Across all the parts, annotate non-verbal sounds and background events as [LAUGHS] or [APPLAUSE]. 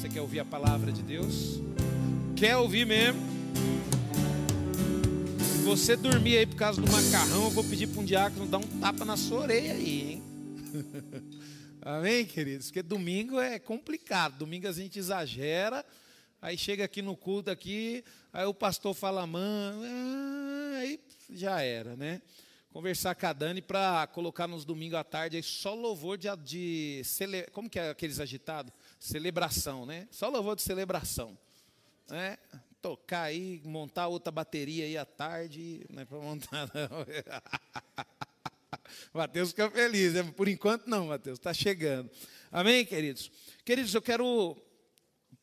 Você quer ouvir a palavra de Deus? Quer ouvir mesmo? Se você dormir aí por causa do macarrão, eu vou pedir para um diácono dar um tapa na sua orelha aí, hein? [LAUGHS] Amém, queridos? Porque domingo é complicado. Domingo a gente exagera, aí chega aqui no culto aqui, aí o pastor fala, mano, ah", aí já era, né? Conversar com a Dani para colocar nos domingos à tarde aí só louvor de, de como que é aqueles agitados? Celebração, né? Só louvor de celebração. Né? Tocar aí, montar outra bateria aí à tarde, não é para montar não. [LAUGHS] Mateus fica feliz, né? por enquanto não, Mateus, está chegando. Amém, queridos? Queridos, eu quero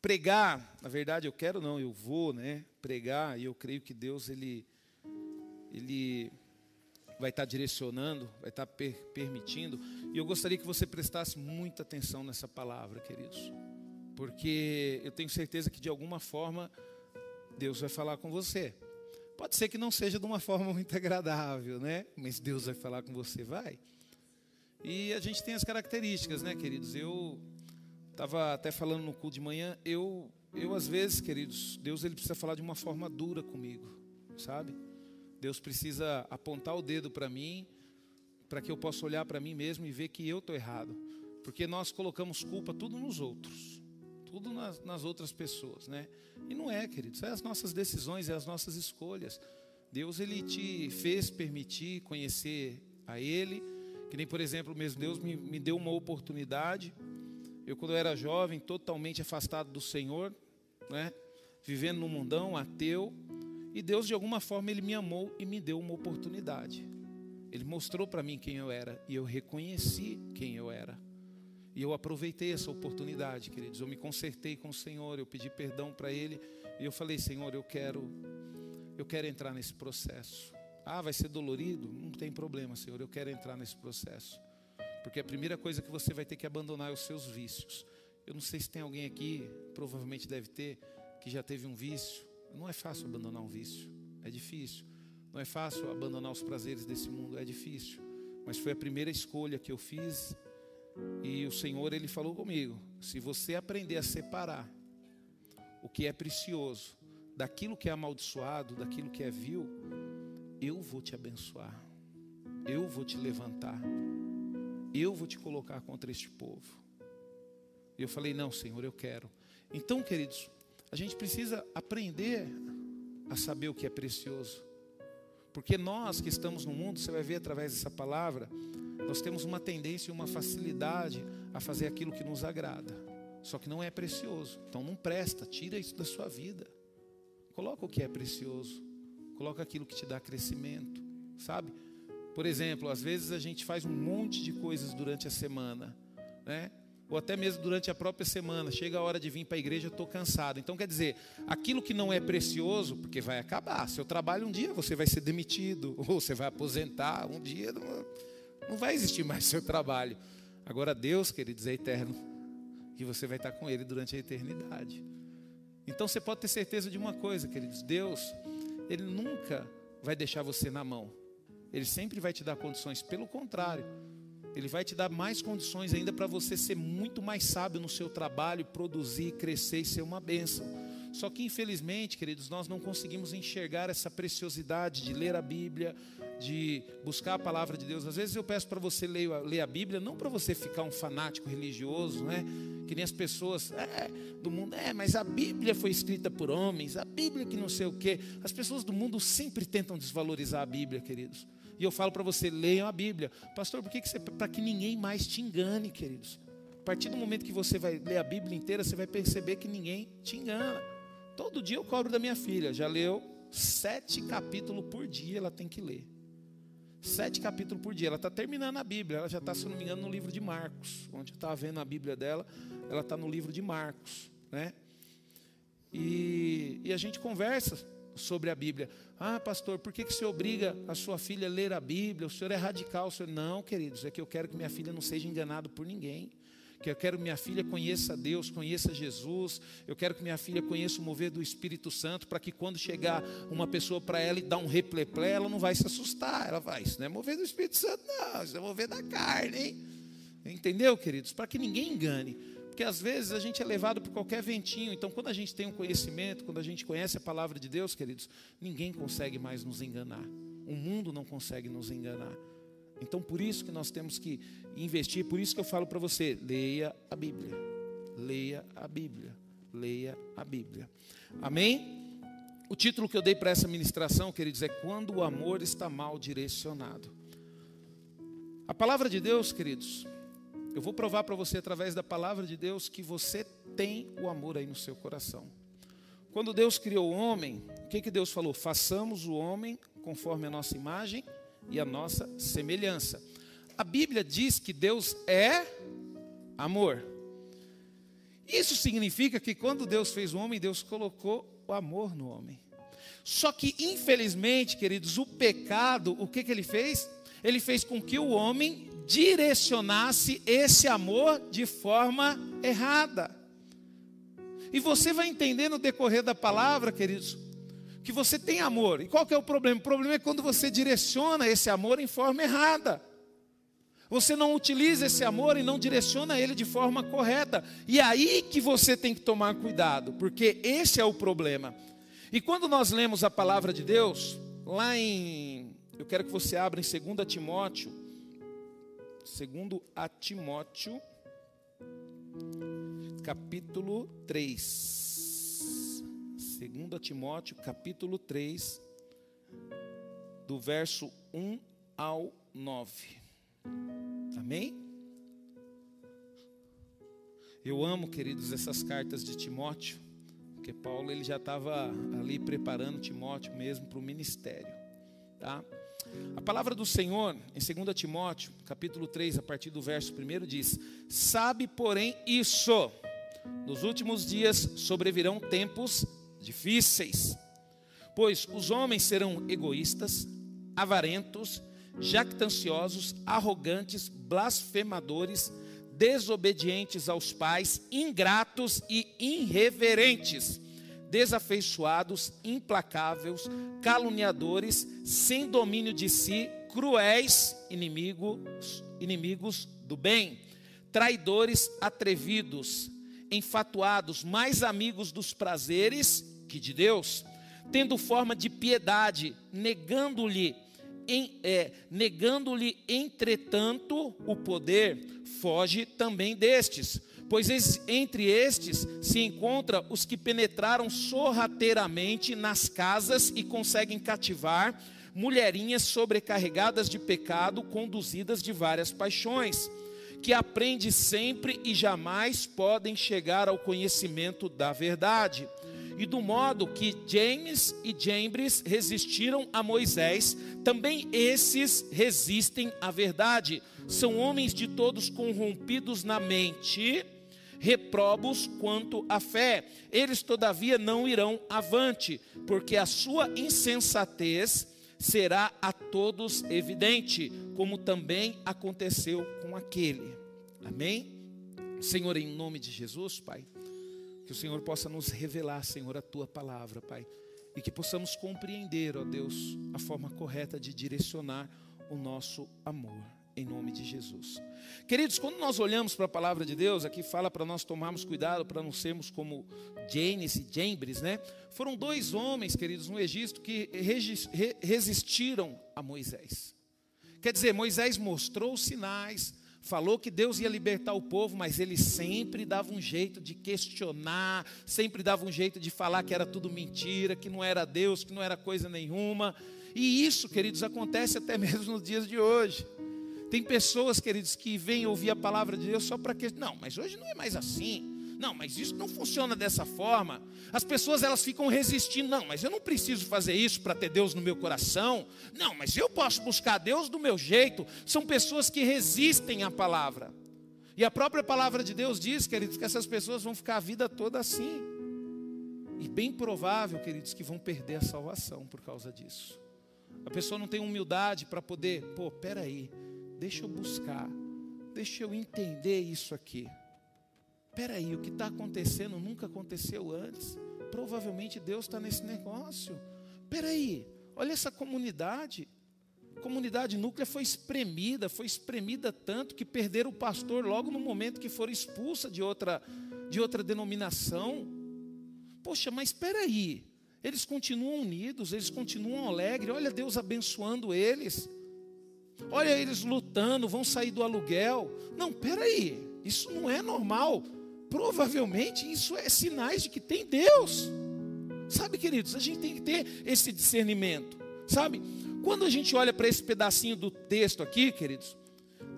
pregar, na verdade eu quero não, eu vou, né, pregar, e eu creio que Deus, Ele, Ele vai estar direcionando, vai estar per permitindo. E eu gostaria que você prestasse muita atenção nessa palavra, queridos. Porque eu tenho certeza que de alguma forma Deus vai falar com você. Pode ser que não seja de uma forma muito agradável, né? Mas Deus vai falar com você, vai. E a gente tem as características, né, queridos? Eu estava até falando no culto de manhã, eu, eu às vezes, queridos, Deus ele precisa falar de uma forma dura comigo, sabe? Deus precisa apontar o dedo para mim, para que eu possa olhar para mim mesmo e ver que eu estou errado. Porque nós colocamos culpa tudo nos outros, tudo nas, nas, outras pessoas, né? E não é, queridos, é as nossas decisões, é as nossas escolhas. Deus, Ele te fez permitir conhecer a Ele, que nem, por exemplo, mesmo Deus me, me deu uma oportunidade. Eu, quando eu era jovem, totalmente afastado do Senhor, né? Vivendo no mundão, ateu, e Deus, de alguma forma, Ele me amou e me deu uma oportunidade. Ele mostrou para mim quem eu era e eu reconheci quem eu era. E eu aproveitei essa oportunidade, queridos. Eu me consertei com o Senhor, eu pedi perdão para Ele e eu falei, Senhor, eu quero, eu quero entrar nesse processo. Ah, vai ser dolorido? Não tem problema, Senhor. Eu quero entrar nesse processo, porque a primeira coisa que você vai ter que abandonar é os seus vícios. Eu não sei se tem alguém aqui, provavelmente deve ter, que já teve um vício. Não é fácil abandonar um vício, é difícil. Não é fácil abandonar os prazeres desse mundo, é difícil. Mas foi a primeira escolha que eu fiz e o Senhor ele falou comigo: se você aprender a separar o que é precioso daquilo que é amaldiçoado, daquilo que é vil, eu vou te abençoar. Eu vou te levantar. Eu vou te colocar contra este povo. Eu falei: "Não, Senhor, eu quero". Então, queridos, a gente precisa aprender a saber o que é precioso. Porque nós que estamos no mundo, você vai ver através dessa palavra, nós temos uma tendência e uma facilidade a fazer aquilo que nos agrada. Só que não é precioso. Então não presta, tira isso da sua vida. Coloca o que é precioso. Coloca aquilo que te dá crescimento, sabe? Por exemplo, às vezes a gente faz um monte de coisas durante a semana, né? Ou até mesmo durante a própria semana, chega a hora de vir para a igreja, estou cansado. Então, quer dizer, aquilo que não é precioso, porque vai acabar. Seu trabalho um dia você vai ser demitido, [LAUGHS] ou você vai aposentar, um dia não, não vai existir mais seu trabalho. Agora, Deus, queridos, é eterno, e você vai estar com Ele durante a eternidade. Então, você pode ter certeza de uma coisa, queridos: Deus, Ele nunca vai deixar você na mão, Ele sempre vai te dar condições, pelo contrário. Ele vai te dar mais condições ainda para você ser muito mais sábio no seu trabalho, produzir, crescer e ser uma bênção. Só que infelizmente, queridos, nós não conseguimos enxergar essa preciosidade de ler a Bíblia, de buscar a palavra de Deus. Às vezes eu peço para você ler, ler, a Bíblia, não para você ficar um fanático religioso, né? Que nem as pessoas é, do mundo, é, mas a Bíblia foi escrita por homens, a Bíblia que não sei o quê. As pessoas do mundo sempre tentam desvalorizar a Bíblia, queridos. E eu falo para você, leiam a Bíblia. Pastor, por que, que você. Para que ninguém mais te engane, queridos. A partir do momento que você vai ler a Bíblia inteira, você vai perceber que ninguém te engana. Todo dia eu cobro da minha filha. Já leu sete capítulos por dia, ela tem que ler. Sete capítulos por dia. Ela está terminando a Bíblia. Ela já está, se não me engano, no livro de Marcos. Onde eu estava vendo a Bíblia dela, ela está no livro de Marcos. Né? E, e a gente conversa sobre a Bíblia. Ah, pastor, por que, que você obriga a sua filha a ler a Bíblia? O senhor é radical. O senhor... Não, queridos, é que eu quero que minha filha não seja enganada por ninguém. Que eu quero que minha filha conheça Deus, conheça Jesus. Eu quero que minha filha conheça o mover do Espírito Santo, para que quando chegar uma pessoa para ela e dar um repleplé, ela não vai se assustar. Ela vai, isso não é mover do Espírito Santo, não, isso é mover da carne, hein? Entendeu, queridos? Para que ninguém engane. Porque às vezes a gente é levado por qualquer ventinho. Então, quando a gente tem um conhecimento, quando a gente conhece a palavra de Deus, queridos, ninguém consegue mais nos enganar. O mundo não consegue nos enganar. Então, por isso que nós temos que investir, por isso que eu falo para você: leia a Bíblia. Leia a Bíblia. Leia a Bíblia. Amém? O título que eu dei para essa ministração, queridos, é Quando o amor está mal direcionado. A palavra de Deus, queridos, eu vou provar para você através da palavra de Deus que você tem o amor aí no seu coração. Quando Deus criou o homem, o que, que Deus falou? Façamos o homem conforme a nossa imagem e a nossa semelhança. A Bíblia diz que Deus é amor. Isso significa que quando Deus fez o homem, Deus colocou o amor no homem. Só que, infelizmente, queridos, o pecado, o que, que ele fez? Ele fez com que o homem direcionasse esse amor de forma errada. E você vai entender no decorrer da palavra, queridos, que você tem amor. E qual que é o problema? O problema é quando você direciona esse amor em forma errada. Você não utiliza esse amor e não direciona ele de forma correta. E é aí que você tem que tomar cuidado, porque esse é o problema. E quando nós lemos a palavra de Deus, lá em. Eu quero que você abra em 2 Timóteo. 2 a Timóteo, capítulo 3. 2 Timóteo, capítulo 3, do verso 1 ao 9. Amém? Eu amo, queridos, essas cartas de Timóteo, porque Paulo ele já estava ali preparando Timóteo mesmo para o ministério, tá? A palavra do Senhor, em 2 Timóteo, capítulo 3, a partir do verso 1, diz: Sabe, porém, isso, nos últimos dias sobrevirão tempos difíceis, pois os homens serão egoístas, avarentos, jactanciosos, arrogantes, blasfemadores, desobedientes aos pais, ingratos e irreverentes, desafeiçoados, implacáveis, caluniadores, sem domínio de si, cruéis, inimigos, inimigos do bem, traidores, atrevidos, enfatuados, mais amigos dos prazeres que de Deus, tendo forma de piedade, negando-lhe é, negando-lhe, entretanto, o poder, foge também destes. Pois entre estes se encontra os que penetraram sorrateiramente nas casas e conseguem cativar mulherinhas sobrecarregadas de pecado, conduzidas de várias paixões, que aprende sempre e jamais podem chegar ao conhecimento da verdade e do modo que James e Jambres resistiram a Moisés, também esses resistem à verdade. São homens de todos corrompidos na mente, reprobos quanto à fé. Eles, todavia, não irão avante, porque a sua insensatez será a todos evidente, como também aconteceu com aquele. Amém? Senhor, em nome de Jesus, Pai. Que o Senhor possa nos revelar, Senhor, a tua palavra, Pai. E que possamos compreender, ó Deus, a forma correta de direcionar o nosso amor, em nome de Jesus. Queridos, quando nós olhamos para a palavra de Deus, aqui fala para nós tomarmos cuidado para não sermos como Janes e Jambres, né? Foram dois homens, queridos, no Egito que resistiram a Moisés. Quer dizer, Moisés mostrou sinais, falou que Deus ia libertar o povo, mas ele sempre dava um jeito de questionar, sempre dava um jeito de falar que era tudo mentira, que não era Deus, que não era coisa nenhuma. E isso, queridos, acontece até [LAUGHS] mesmo nos dias de hoje. Tem pessoas, queridos, que vêm ouvir a palavra de Deus só para que. Não, mas hoje não é mais assim. Não, mas isso não funciona dessa forma. As pessoas elas ficam resistindo. Não, mas eu não preciso fazer isso para ter Deus no meu coração. Não, mas eu posso buscar Deus do meu jeito. São pessoas que resistem à palavra. E a própria palavra de Deus diz, queridos, que essas pessoas vão ficar a vida toda assim. E bem provável, queridos, que vão perder a salvação por causa disso. A pessoa não tem humildade para poder, pô, peraí, deixa eu buscar, deixa eu entender isso aqui. Espera aí, o que está acontecendo nunca aconteceu antes. Provavelmente Deus está nesse negócio. Espera aí, olha essa comunidade. Comunidade núclea foi espremida, foi espremida tanto que perderam o pastor logo no momento que foram expulsa de outra, de outra denominação. Poxa, mas espera aí. Eles continuam unidos, eles continuam alegres. Olha Deus abençoando eles. Olha eles lutando, vão sair do aluguel. Não, espera aí. Isso não é normal. Provavelmente isso é sinais de que tem Deus. Sabe, queridos, a gente tem que ter esse discernimento. Sabe? Quando a gente olha para esse pedacinho do texto aqui, queridos,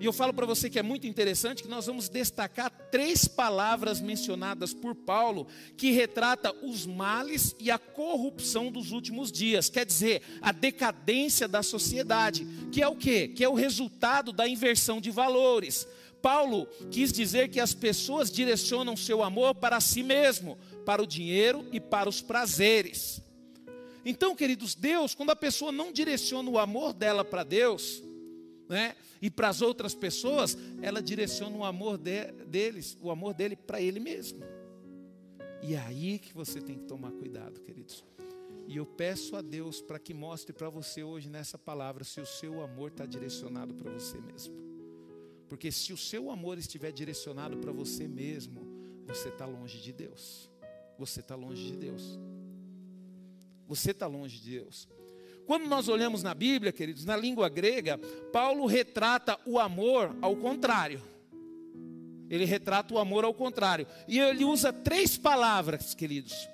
e eu falo para você que é muito interessante que nós vamos destacar três palavras mencionadas por Paulo que retrata os males e a corrupção dos últimos dias. Quer dizer, a decadência da sociedade, que é o quê? Que é o resultado da inversão de valores. Paulo quis dizer que as pessoas direcionam seu amor para si mesmo, para o dinheiro e para os prazeres. Então, queridos, Deus, quando a pessoa não direciona o amor dela para Deus, né, e para as outras pessoas, ela direciona o amor de, deles, o amor dele para ele mesmo. E é aí que você tem que tomar cuidado, queridos. E eu peço a Deus para que mostre para você hoje nessa palavra se o seu amor está direcionado para você mesmo. Porque se o seu amor estiver direcionado para você mesmo, você está longe de Deus. Você está longe de Deus. Você está longe de Deus. Quando nós olhamos na Bíblia, queridos, na língua grega, Paulo retrata o amor ao contrário. Ele retrata o amor ao contrário. E ele usa três palavras, queridos,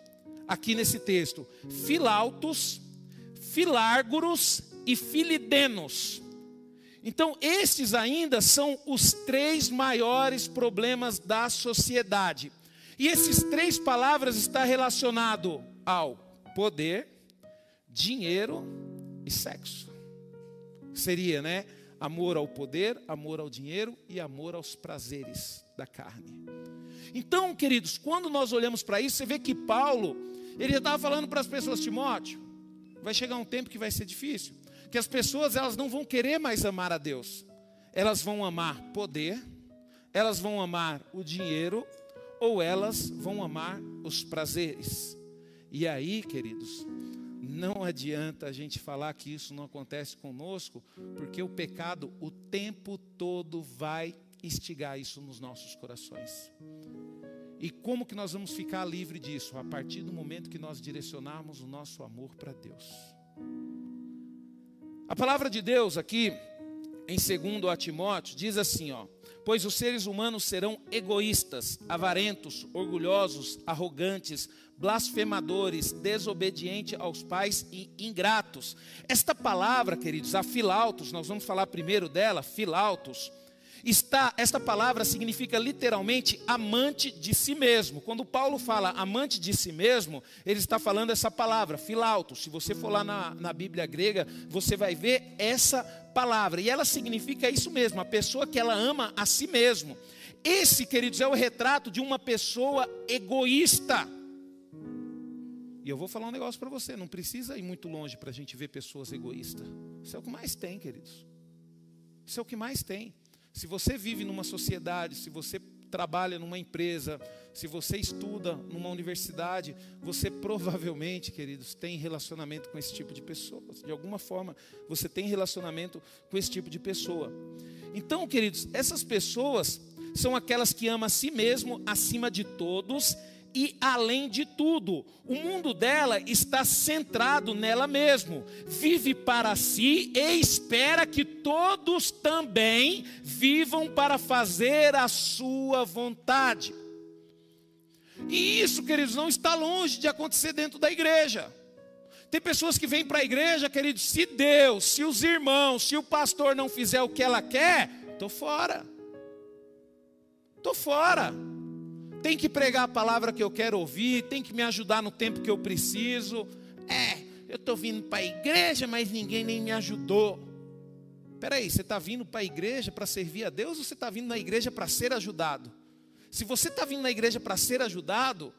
aqui nesse texto: filautos, filárguros e filidenos. Então, estes ainda são os três maiores problemas da sociedade. E esses três palavras estão relacionados ao poder, dinheiro e sexo. Seria, né? Amor ao poder, amor ao dinheiro e amor aos prazeres da carne. Então, queridos, quando nós olhamos para isso, você vê que Paulo, ele já estava falando para as pessoas, Timóteo, vai chegar um tempo que vai ser difícil, que as pessoas elas não vão querer mais amar a Deus. Elas vão amar poder, elas vão amar o dinheiro ou elas vão amar os prazeres. E aí, queridos, não adianta a gente falar que isso não acontece conosco, porque o pecado o tempo todo vai instigar isso nos nossos corações. E como que nós vamos ficar livre disso? A partir do momento que nós direcionarmos o nosso amor para Deus. A palavra de Deus aqui, em 2 Timóteo, diz assim, ó: Pois os seres humanos serão egoístas, avarentos, orgulhosos, arrogantes, blasfemadores, desobedientes aos pais e ingratos. Esta palavra, queridos, a filautos, nós vamos falar primeiro dela, filautos, está, esta palavra significa literalmente amante de si mesmo. Quando Paulo fala amante de si mesmo, ele está falando essa palavra, filautos. Se você for lá na, na Bíblia grega, você vai ver essa palavra, e ela significa isso mesmo, a pessoa que ela ama a si mesmo. Esse, queridos, é o retrato de uma pessoa egoísta. E eu vou falar um negócio para você: não precisa ir muito longe para a gente ver pessoas egoístas. Isso é o que mais tem, queridos. Isso é o que mais tem. Se você vive numa sociedade, se você trabalha numa empresa, se você estuda numa universidade, você provavelmente, queridos, tem relacionamento com esse tipo de pessoas. De alguma forma, você tem relacionamento com esse tipo de pessoa. Então, queridos, essas pessoas são aquelas que amam a si mesmo acima de todos e além de tudo. O mundo dela está centrado nela mesmo. Vive para si e espera que todos também vivam para fazer a sua vontade. E isso, queridos, não está longe de acontecer dentro da igreja. Tem pessoas que vêm para a igreja, queridos, se Deus, se os irmãos, se o pastor não fizer o que ela quer, estou fora. Estou fora tem que pregar a palavra que eu quero ouvir, tem que me ajudar no tempo que eu preciso. É, eu estou vindo para a igreja, mas ninguém nem me ajudou. Espera aí, você está vindo para a igreja para servir a Deus ou você está vindo na igreja para ser ajudado? Se você está vindo na igreja para ser ajudado,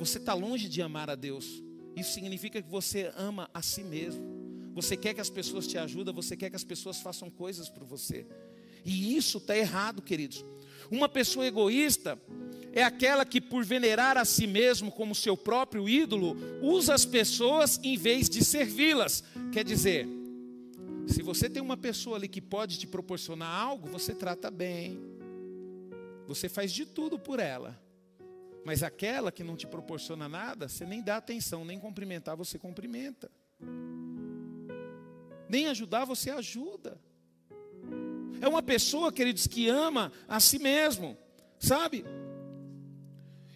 você está longe de amar a Deus. Isso significa que você ama a si mesmo. Você quer que as pessoas te ajudem, você quer que as pessoas façam coisas por você. E isso está errado, queridos. Uma pessoa egoísta, é aquela que, por venerar a si mesmo como seu próprio ídolo, usa as pessoas em vez de servi-las. Quer dizer, Se você tem uma pessoa ali que pode te proporcionar algo, você trata bem. Você faz de tudo por ela. Mas aquela que não te proporciona nada, você nem dá atenção, nem cumprimentar, você cumprimenta. Nem ajudar, você ajuda. É uma pessoa, queridos, que ama a si mesmo, sabe?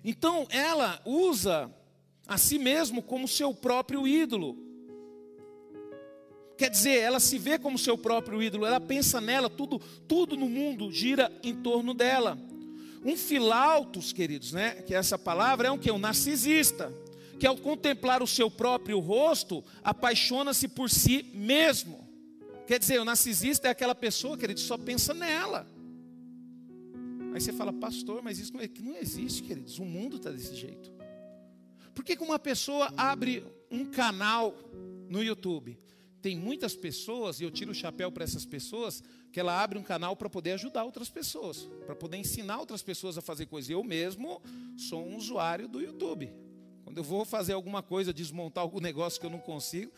Então ela usa a si mesmo como seu próprio ídolo. Quer dizer, ela se vê como seu próprio ídolo, ela pensa nela, tudo, tudo no mundo gira em torno dela. Um filautos, queridos, né? Que essa palavra é um que um narcisista, que ao contemplar o seu próprio rosto, apaixona-se por si mesmo. Quer dizer, o narcisista é aquela pessoa, queridos, só pensa nela. Aí você fala, pastor, mas isso não, é, não existe, queridos. O mundo está desse jeito. Por que, que uma pessoa abre um canal no YouTube? Tem muitas pessoas, e eu tiro o chapéu para essas pessoas, que ela abre um canal para poder ajudar outras pessoas, para poder ensinar outras pessoas a fazer coisas. Eu mesmo sou um usuário do YouTube. Quando eu vou fazer alguma coisa, desmontar algum negócio que eu não consigo,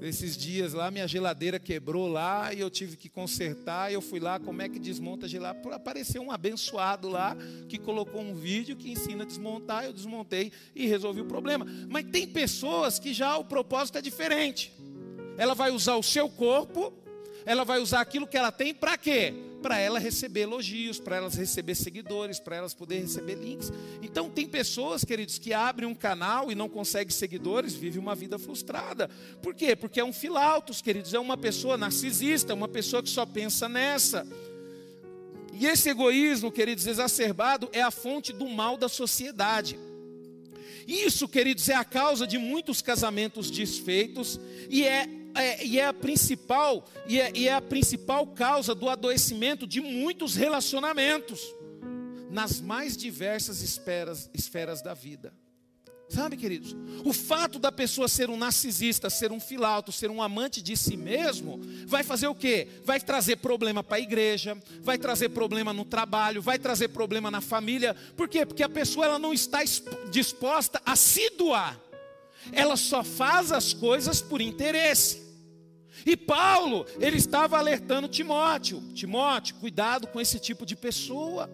esses dias lá minha geladeira quebrou lá e eu tive que consertar. Eu fui lá, como é que desmonta a geladeira? Apareceu um abençoado lá que colocou um vídeo que ensina a desmontar. Eu desmontei e resolvi o problema. Mas tem pessoas que já o propósito é diferente. Ela vai usar o seu corpo ela vai usar aquilo que ela tem para quê? Para ela receber elogios, para elas receber seguidores, para elas poder receber links. Então tem pessoas, queridos, que abrem um canal e não conseguem seguidores, vivem uma vida frustrada. Por quê? Porque é um filautos, queridos, é uma pessoa narcisista, uma pessoa que só pensa nessa. E esse egoísmo, queridos, exacerbado é a fonte do mal da sociedade. Isso, queridos, é a causa de muitos casamentos desfeitos e é é, e é a principal e é, e é a principal causa do adoecimento de muitos relacionamentos nas mais diversas esferas, esferas da vida. Sabe, queridos? O fato da pessoa ser um narcisista, ser um filauto, ser um amante de si mesmo, vai fazer o quê? Vai trazer problema para a igreja, vai trazer problema no trabalho, vai trazer problema na família. Por quê? Porque a pessoa ela não está disposta a se doar. Ela só faz as coisas por interesse. E Paulo, ele estava alertando Timóteo: Timóteo, cuidado com esse tipo de pessoa.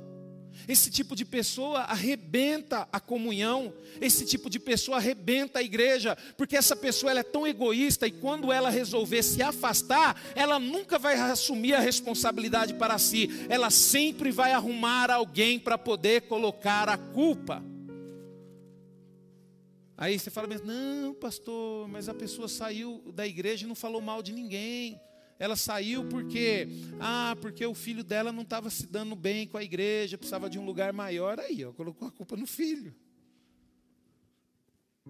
Esse tipo de pessoa arrebenta a comunhão, esse tipo de pessoa arrebenta a igreja, porque essa pessoa ela é tão egoísta e quando ela resolver se afastar, ela nunca vai assumir a responsabilidade para si, ela sempre vai arrumar alguém para poder colocar a culpa. Aí você fala, não, pastor, mas a pessoa saiu da igreja e não falou mal de ninguém. Ela saiu porque, ah, porque o filho dela não estava se dando bem com a igreja, precisava de um lugar maior. Aí, ó, colocou a culpa no filho.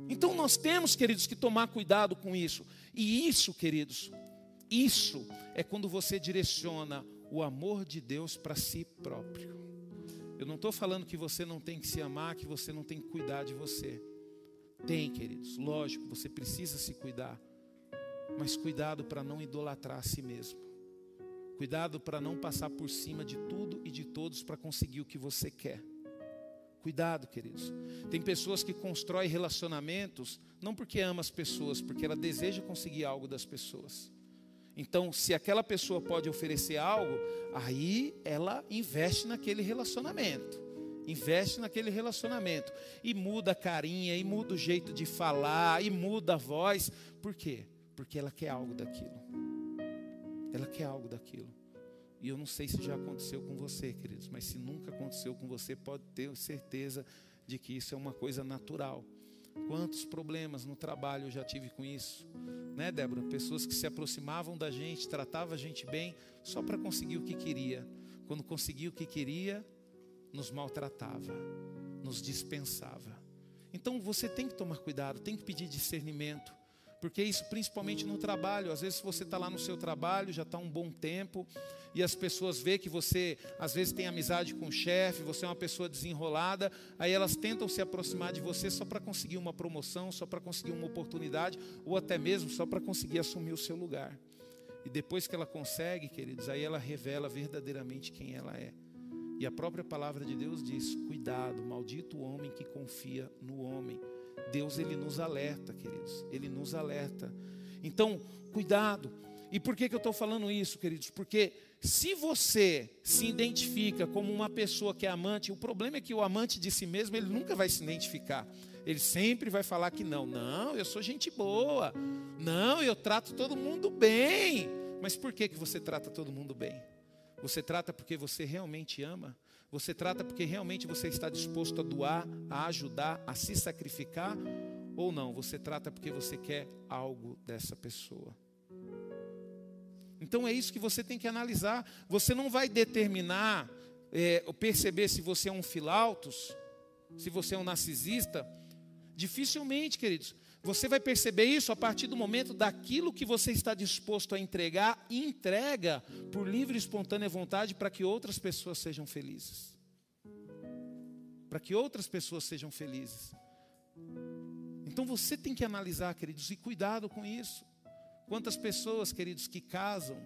Então nós temos, queridos, que tomar cuidado com isso. E isso, queridos, isso é quando você direciona o amor de Deus para si próprio. Eu não estou falando que você não tem que se amar, que você não tem que cuidar de você. Tem, queridos, lógico, você precisa se cuidar. Mas cuidado para não idolatrar a si mesmo. Cuidado para não passar por cima de tudo e de todos para conseguir o que você quer. Cuidado, queridos. Tem pessoas que constroem relacionamentos não porque ama as pessoas, porque ela deseja conseguir algo das pessoas. Então, se aquela pessoa pode oferecer algo, aí ela investe naquele relacionamento investe naquele relacionamento e muda a carinha, e muda o jeito de falar, e muda a voz. Por quê? Porque ela quer algo daquilo. Ela quer algo daquilo. E eu não sei se já aconteceu com você, queridos, mas se nunca aconteceu com você, pode ter certeza de que isso é uma coisa natural. Quantos problemas no trabalho eu já tive com isso, né, Débora? Pessoas que se aproximavam da gente, tratavam a gente bem, só para conseguir o que queria. Quando conseguia o que queria, nos maltratava, nos dispensava. Então você tem que tomar cuidado, tem que pedir discernimento, porque isso principalmente no trabalho. Às vezes você está lá no seu trabalho, já está um bom tempo, e as pessoas veem que você às vezes tem amizade com o chefe, você é uma pessoa desenrolada, aí elas tentam se aproximar de você só para conseguir uma promoção, só para conseguir uma oportunidade, ou até mesmo só para conseguir assumir o seu lugar. E depois que ela consegue, queridos, aí ela revela verdadeiramente quem ela é. E a própria palavra de Deus diz: cuidado, maldito o homem que confia no homem. Deus ele nos alerta, queridos, ele nos alerta. Então, cuidado. E por que, que eu estou falando isso, queridos? Porque se você se identifica como uma pessoa que é amante, o problema é que o amante de si mesmo, ele nunca vai se identificar. Ele sempre vai falar que não, não, eu sou gente boa. Não, eu trato todo mundo bem. Mas por que, que você trata todo mundo bem? Você trata porque você realmente ama? Você trata porque realmente você está disposto a doar, a ajudar, a se sacrificar? Ou não? Você trata porque você quer algo dessa pessoa? Então é isso que você tem que analisar. Você não vai determinar, é, perceber se você é um filautos, se você é um narcisista. Dificilmente, queridos. Você vai perceber isso a partir do momento daquilo que você está disposto a entregar entrega por livre e espontânea vontade para que outras pessoas sejam felizes. Para que outras pessoas sejam felizes. Então você tem que analisar, queridos, e cuidado com isso. Quantas pessoas, queridos, que casam,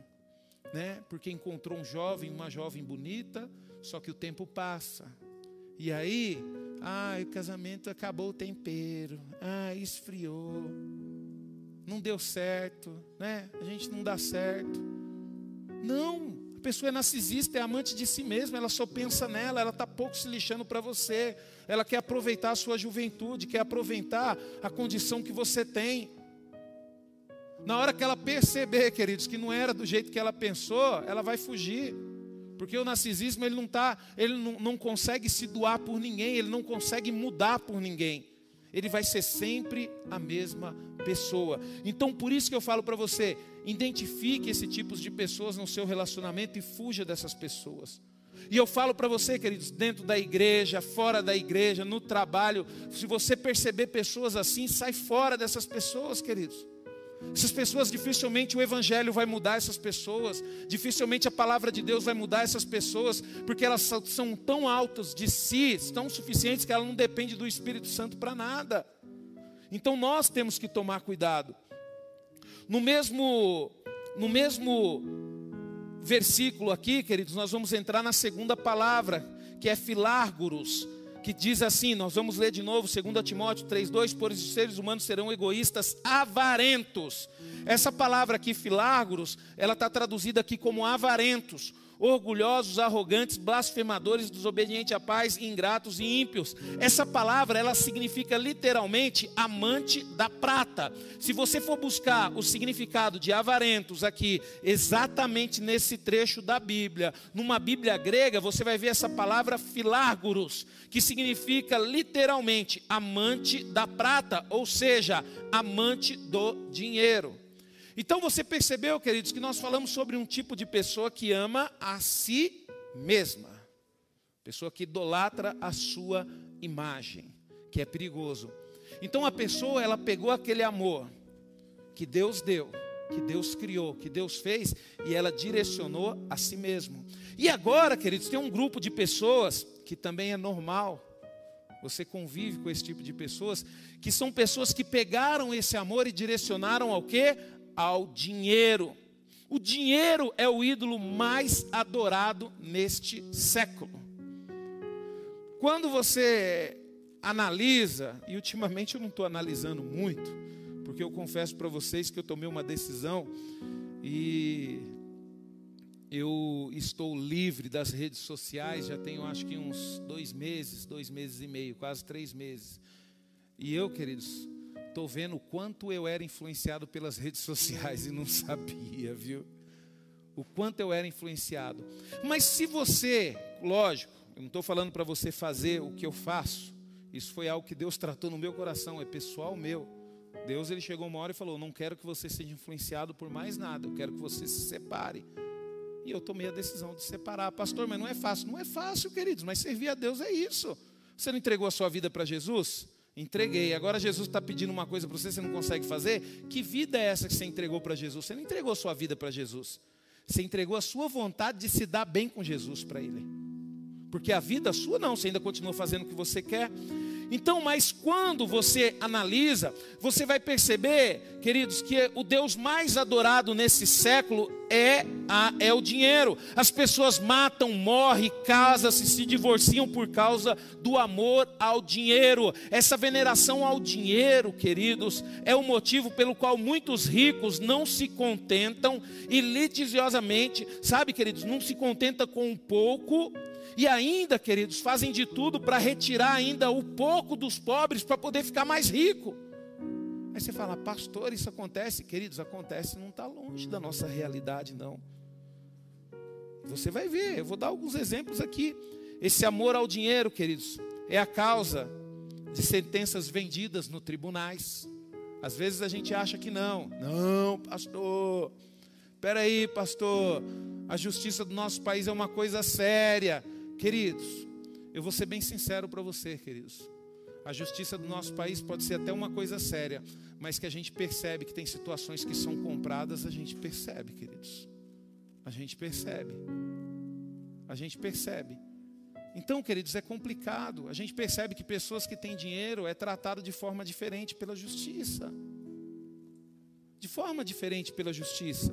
né? Porque encontrou um jovem, uma jovem bonita, só que o tempo passa. E aí, ah, o casamento acabou o tempero. Ah, esfriou. Não deu certo, né? A gente não dá certo. Não, a pessoa é narcisista, é amante de si mesma, ela só pensa nela, ela está pouco se lixando para você. Ela quer aproveitar a sua juventude, quer aproveitar a condição que você tem. Na hora que ela perceber, queridos, que não era do jeito que ela pensou, ela vai fugir. Porque o narcisismo ele não tá, ele não, não consegue se doar por ninguém, ele não consegue mudar por ninguém. Ele vai ser sempre a mesma pessoa. Então, por isso que eu falo para você, identifique esse tipo de pessoas no seu relacionamento e fuja dessas pessoas. E eu falo para você, queridos, dentro da igreja, fora da igreja, no trabalho, se você perceber pessoas assim, sai fora dessas pessoas, queridos. Essas pessoas, dificilmente o Evangelho vai mudar essas pessoas, dificilmente a palavra de Deus vai mudar essas pessoas, porque elas são tão altas de si, tão suficientes que ela não depende do Espírito Santo para nada. Então nós temos que tomar cuidado. No mesmo, no mesmo versículo aqui, queridos, nós vamos entrar na segunda palavra, que é filárguros que diz assim, nós vamos ler de novo, 2 Timóteo 3,2, pois os seres humanos serão egoístas, avarentos. Essa palavra aqui, filárguros, ela está traduzida aqui como avarentos orgulhosos, arrogantes, blasfemadores, desobedientes à paz, ingratos e ímpios. Essa palavra, ela significa literalmente amante da prata. Se você for buscar o significado de avarentos aqui, exatamente nesse trecho da Bíblia, numa Bíblia grega, você vai ver essa palavra filárguros, que significa literalmente amante da prata, ou seja, amante do dinheiro. Então você percebeu, queridos, que nós falamos sobre um tipo de pessoa que ama a si mesma. Pessoa que idolatra a sua imagem, que é perigoso. Então a pessoa, ela pegou aquele amor que Deus deu, que Deus criou, que Deus fez, e ela direcionou a si mesmo. E agora, queridos, tem um grupo de pessoas que também é normal. Você convive com esse tipo de pessoas, que são pessoas que pegaram esse amor e direcionaram ao quê? Ao dinheiro. O dinheiro é o ídolo mais adorado neste século. Quando você analisa, e ultimamente eu não estou analisando muito, porque eu confesso para vocês que eu tomei uma decisão e eu estou livre das redes sociais, já tenho acho que uns dois meses, dois meses e meio, quase três meses. E eu, queridos, Estou vendo o quanto eu era influenciado pelas redes sociais e não sabia, viu? O quanto eu era influenciado. Mas se você, lógico, eu não estou falando para você fazer o que eu faço. Isso foi algo que Deus tratou no meu coração, é pessoal meu. Deus ele chegou uma hora e falou: Não quero que você seja influenciado por mais nada, eu quero que você se separe. E eu tomei a decisão de separar. Pastor, mas não é fácil. Não é fácil, queridos, mas servir a Deus é isso. Você não entregou a sua vida para Jesus? Entreguei. Agora Jesus está pedindo uma coisa para você, você não consegue fazer. Que vida é essa que você entregou para Jesus? Você não entregou a sua vida para Jesus. Você entregou a sua vontade de se dar bem com Jesus para Ele. Porque a vida sua não, você ainda continua fazendo o que você quer. Então, mas quando você analisa, você vai perceber, queridos, que o Deus mais adorado nesse século é, a, é o dinheiro. As pessoas matam, morrem, casam-se, se divorciam por causa do amor ao dinheiro. Essa veneração ao dinheiro, queridos, é o motivo pelo qual muitos ricos não se contentam e litigiosamente, sabe, queridos, não se contenta com um pouco e ainda, queridos, fazem de tudo para retirar ainda o pouco dos pobres para poder ficar mais rico. Aí você fala, pastor, isso acontece? Queridos, acontece, não está longe da nossa realidade, não. Você vai ver, eu vou dar alguns exemplos aqui. Esse amor ao dinheiro, queridos, é a causa de sentenças vendidas no tribunais. Às vezes a gente acha que não. Não, pastor. Espera aí, pastor. A justiça do nosso país é uma coisa séria. Queridos, eu vou ser bem sincero para você, queridos. A justiça do nosso país pode ser até uma coisa séria, mas que a gente percebe que tem situações que são compradas, a gente percebe, queridos. A gente percebe. A gente percebe. Então, queridos, é complicado. A gente percebe que pessoas que têm dinheiro é tratado de forma diferente pela justiça. De forma diferente pela justiça.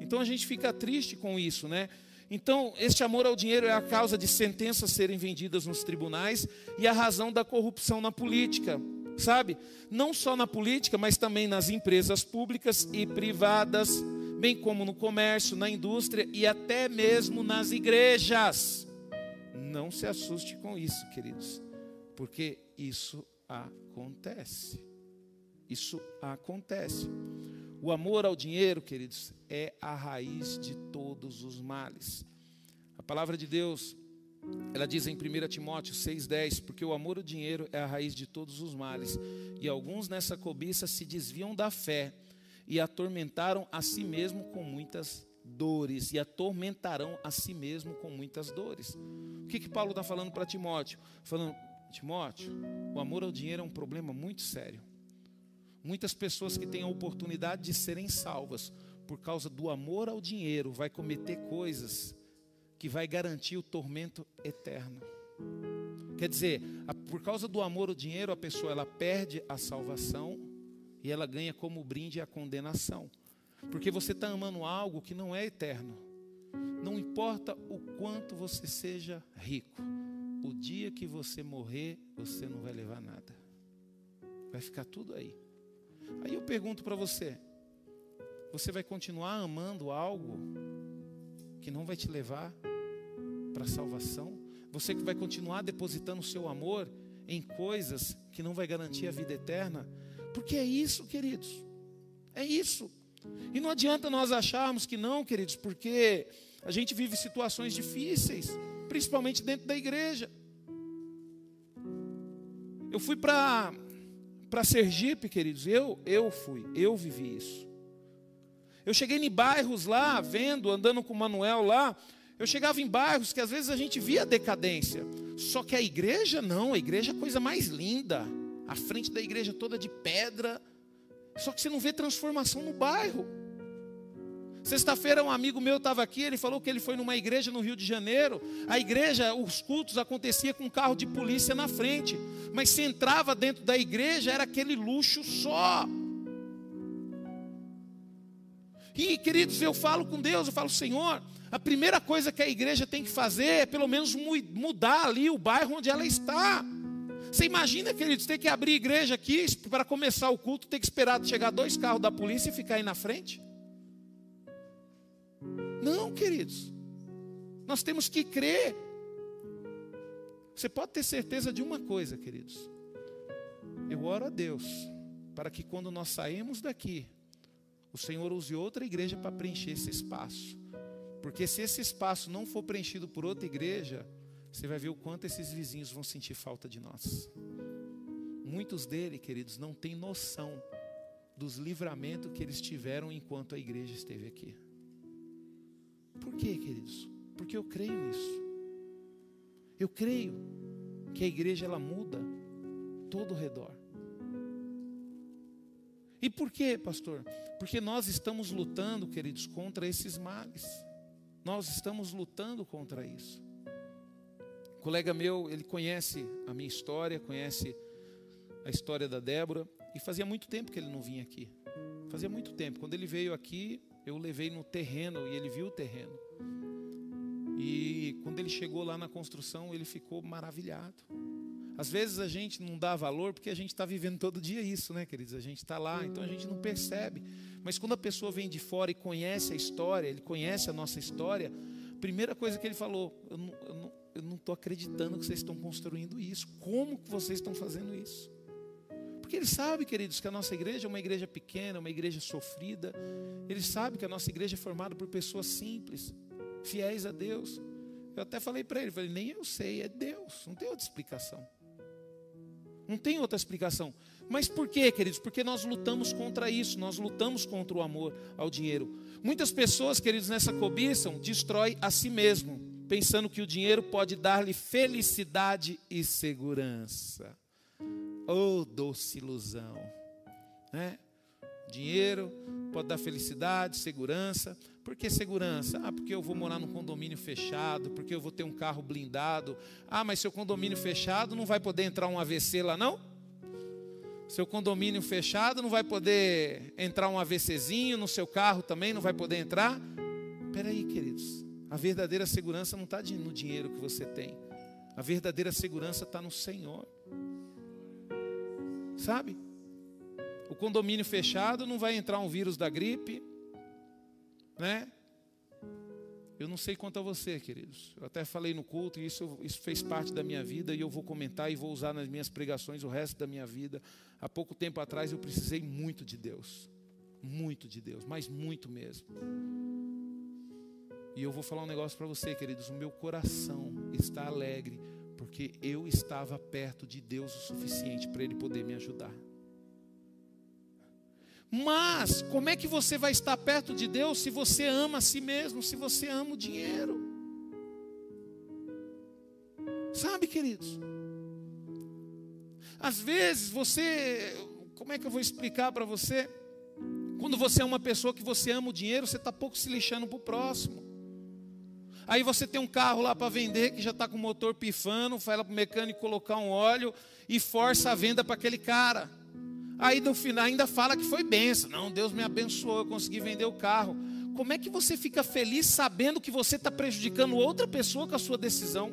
Então a gente fica triste com isso, né? Então, este amor ao dinheiro é a causa de sentenças serem vendidas nos tribunais e a razão da corrupção na política, sabe? Não só na política, mas também nas empresas públicas e privadas, bem como no comércio, na indústria e até mesmo nas igrejas. Não se assuste com isso, queridos, porque isso acontece. Isso acontece. O amor ao dinheiro, queridos, é a raiz de todos os males. A palavra de Deus, ela diz em 1 Timóteo 6,10: Porque o amor ao dinheiro é a raiz de todos os males, e alguns nessa cobiça se desviam da fé e atormentaram a si mesmo com muitas dores, e atormentarão a si mesmo com muitas dores. O que, que Paulo está falando para Timóteo? Falando, Timóteo, o amor ao dinheiro é um problema muito sério. Muitas pessoas que têm a oportunidade de serem salvas por causa do amor ao dinheiro vai cometer coisas que vai garantir o tormento eterno. Quer dizer, por causa do amor ao dinheiro, a pessoa ela perde a salvação e ela ganha como brinde a condenação. Porque você está amando algo que não é eterno. Não importa o quanto você seja rico, o dia que você morrer, você não vai levar nada. Vai ficar tudo aí. Aí eu pergunto para você: você vai continuar amando algo que não vai te levar para a salvação? Você que vai continuar depositando o seu amor em coisas que não vai garantir a vida eterna? Porque é isso, queridos. É isso. E não adianta nós acharmos que não, queridos, porque a gente vive situações difíceis, principalmente dentro da igreja. Eu fui para para Sergipe, queridos, eu, eu fui, eu vivi isso. Eu cheguei em bairros lá, vendo, andando com o Manuel lá, eu chegava em bairros que às vezes a gente via decadência. Só que a igreja não, a igreja é a coisa mais linda. A frente da igreja toda de pedra. Só que você não vê transformação no bairro. Sexta-feira um amigo meu estava aqui, ele falou que ele foi numa igreja no Rio de Janeiro. A igreja, os cultos acontecia com um carro de polícia na frente, mas se entrava dentro da igreja era aquele luxo só. E queridos, eu falo com Deus, eu falo, Senhor, a primeira coisa que a igreja tem que fazer é pelo menos mudar ali o bairro onde ela está. Você imagina, queridos, ter que abrir igreja aqui para começar o culto, ter que esperar chegar dois carros da polícia e ficar aí na frente? Não, queridos. Nós temos que crer. Você pode ter certeza de uma coisa, queridos. Eu oro a Deus para que quando nós sairmos daqui, o Senhor use outra igreja para preencher esse espaço. Porque se esse espaço não for preenchido por outra igreja, você vai ver o quanto esses vizinhos vão sentir falta de nós. Muitos deles, queridos, não têm noção dos livramentos que eles tiveram enquanto a igreja esteve aqui. Quê, queridos? Porque eu creio nisso. Eu creio que a igreja ela muda todo o redor. E por quê, pastor? Porque nós estamos lutando, queridos, contra esses males. Nós estamos lutando contra isso. Um colega meu, ele conhece a minha história, conhece a história da Débora, e fazia muito tempo que ele não vinha aqui. Fazia muito tempo. Quando ele veio aqui, eu o levei no terreno e ele viu o terreno. E quando ele chegou lá na construção, ele ficou maravilhado. Às vezes a gente não dá valor porque a gente está vivendo todo dia isso, né, queridos? A gente está lá, então a gente não percebe. Mas quando a pessoa vem de fora e conhece a história, ele conhece a nossa história, a primeira coisa que ele falou: Eu não estou acreditando que vocês estão construindo isso. Como que vocês estão fazendo isso? Porque ele sabe, queridos, que a nossa igreja é uma igreja pequena, uma igreja sofrida. Ele sabe que a nossa igreja é formada por pessoas simples, fiéis a Deus. Eu até falei para ele, falei, nem eu sei, é Deus, não tem outra explicação. Não tem outra explicação. Mas por quê, queridos? Porque nós lutamos contra isso, nós lutamos contra o amor ao dinheiro. Muitas pessoas, queridos, nessa cobiça, destrói a si mesmo, pensando que o dinheiro pode dar-lhe felicidade e segurança. Oh, doce ilusão. Né? Dinheiro pode dar felicidade, segurança. Por que segurança? Ah, porque eu vou morar num condomínio fechado, porque eu vou ter um carro blindado. Ah, mas seu condomínio fechado não vai poder entrar um AVC lá, não? Seu condomínio fechado não vai poder entrar um AVCzinho no seu carro também, não vai poder entrar? Espera aí, queridos. A verdadeira segurança não está no dinheiro que você tem. A verdadeira segurança está no Senhor. Sabe? O condomínio fechado não vai entrar um vírus da gripe, né? Eu não sei quanto a você, queridos. Eu até falei no culto e isso, isso fez parte da minha vida e eu vou comentar e vou usar nas minhas pregações o resto da minha vida. Há pouco tempo atrás eu precisei muito de Deus. Muito de Deus, mas muito mesmo. E eu vou falar um negócio para você, queridos. O meu coração está alegre porque eu estava perto de Deus o suficiente para Ele poder me ajudar. Mas, como é que você vai estar perto de Deus se você ama a si mesmo, se você ama o dinheiro? Sabe, queridos? Às vezes você, como é que eu vou explicar para você? Quando você é uma pessoa que você ama o dinheiro, você está pouco se lixando para o próximo. Aí você tem um carro lá para vender que já está com o motor pifando, fala para o mecânico colocar um óleo e força a venda para aquele cara. Aí no final ainda fala que foi benção. Não, Deus me abençoou, eu consegui vender o carro. Como é que você fica feliz sabendo que você está prejudicando outra pessoa com a sua decisão?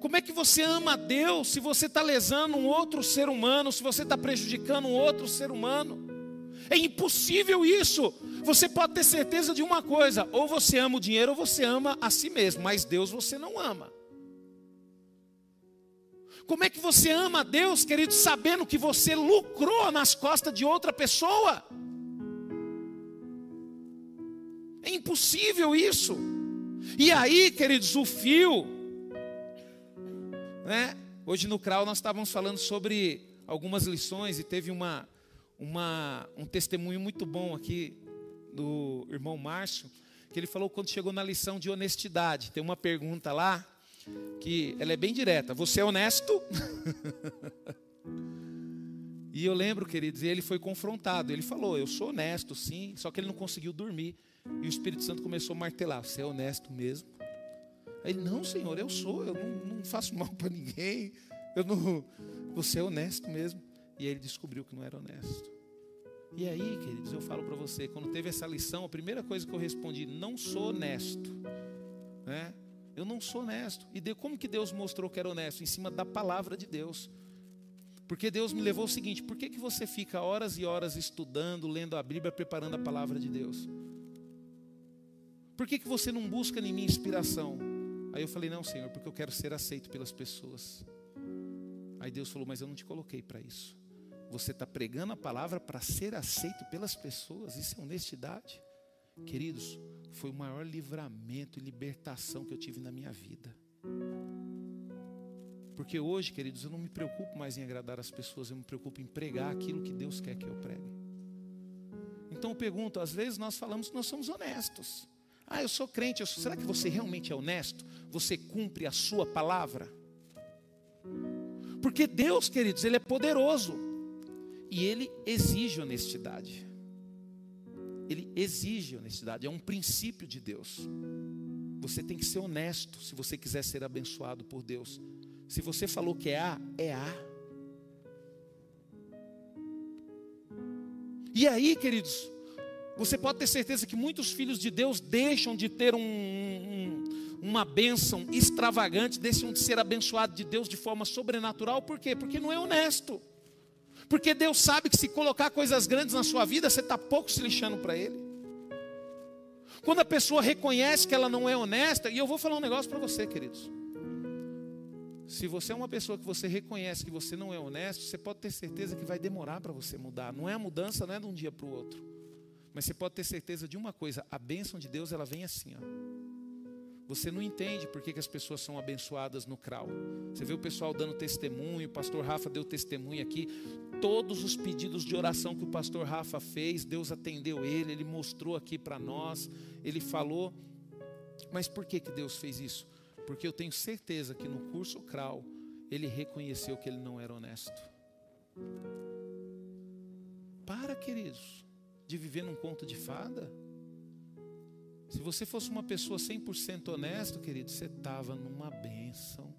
Como é que você ama a Deus se você está lesando um outro ser humano, se você está prejudicando um outro ser humano? É impossível isso. Você pode ter certeza de uma coisa: ou você ama o dinheiro, ou você ama a si mesmo, mas Deus você não ama. Como é que você ama a Deus, querido, sabendo que você lucrou nas costas de outra pessoa? É impossível isso. E aí, queridos, o fio, né? Hoje no CRAU nós estávamos falando sobre algumas lições e teve uma uma, um testemunho muito bom aqui do irmão Márcio, que ele falou quando chegou na lição de honestidade. Tem uma pergunta lá que ela é bem direta. Você é honesto? [LAUGHS] e eu lembro, queridos, ele foi confrontado. Ele falou: Eu sou honesto, sim. Só que ele não conseguiu dormir. E o Espírito Santo começou a martelar: Você é honesto mesmo? Aí ele: Não, Senhor, eu sou. Eu não, não faço mal para ninguém. Eu não. Você é honesto mesmo. E ele descobriu que não era honesto. E aí, queridos, eu falo para você, quando teve essa lição, a primeira coisa que eu respondi, não sou honesto. Né? Eu não sou honesto. E de, como que Deus mostrou que era honesto? Em cima da palavra de Deus. Porque Deus me levou o seguinte: por que, que você fica horas e horas estudando, lendo a Bíblia, preparando a palavra de Deus? Por que, que você não busca em mim inspiração? Aí eu falei: não, Senhor, porque eu quero ser aceito pelas pessoas. Aí Deus falou: mas eu não te coloquei para isso. Você está pregando a palavra para ser aceito pelas pessoas. Isso é honestidade. Queridos, foi o maior livramento e libertação que eu tive na minha vida. Porque hoje, queridos, eu não me preocupo mais em agradar as pessoas, eu me preocupo em pregar aquilo que Deus quer que eu pregue. Então eu pergunto, às vezes nós falamos que nós somos honestos. Ah, eu sou crente, eu sou... será que você realmente é honesto? Você cumpre a sua palavra? Porque Deus, queridos, Ele é poderoso. E ele exige honestidade ele exige honestidade, é um princípio de Deus. Você tem que ser honesto se você quiser ser abençoado por Deus. Se você falou que é A, é A. E aí, queridos, você pode ter certeza que muitos filhos de Deus deixam de ter um, um, uma bênção extravagante, deixam de ser abençoado de Deus de forma sobrenatural, por quê? Porque não é honesto. Porque Deus sabe que se colocar coisas grandes na sua vida, você está pouco se lixando para Ele. Quando a pessoa reconhece que ela não é honesta, e eu vou falar um negócio para você, queridos. Se você é uma pessoa que você reconhece que você não é honesto, você pode ter certeza que vai demorar para você mudar. Não é a mudança, não é de um dia para o outro. Mas você pode ter certeza de uma coisa: a bênção de Deus ela vem assim, ó. Você não entende por que, que as pessoas são abençoadas no CRAU. Você vê o pessoal dando testemunho, o pastor Rafa deu testemunho aqui. Todos os pedidos de oração que o pastor Rafa fez, Deus atendeu ele, ele mostrou aqui para nós, ele falou. Mas por que, que Deus fez isso? Porque eu tenho certeza que no curso CRAU, ele reconheceu que ele não era honesto. Para, queridos, de viver num conto de fada. Se você fosse uma pessoa 100% honesto, querido, você estava numa bênção.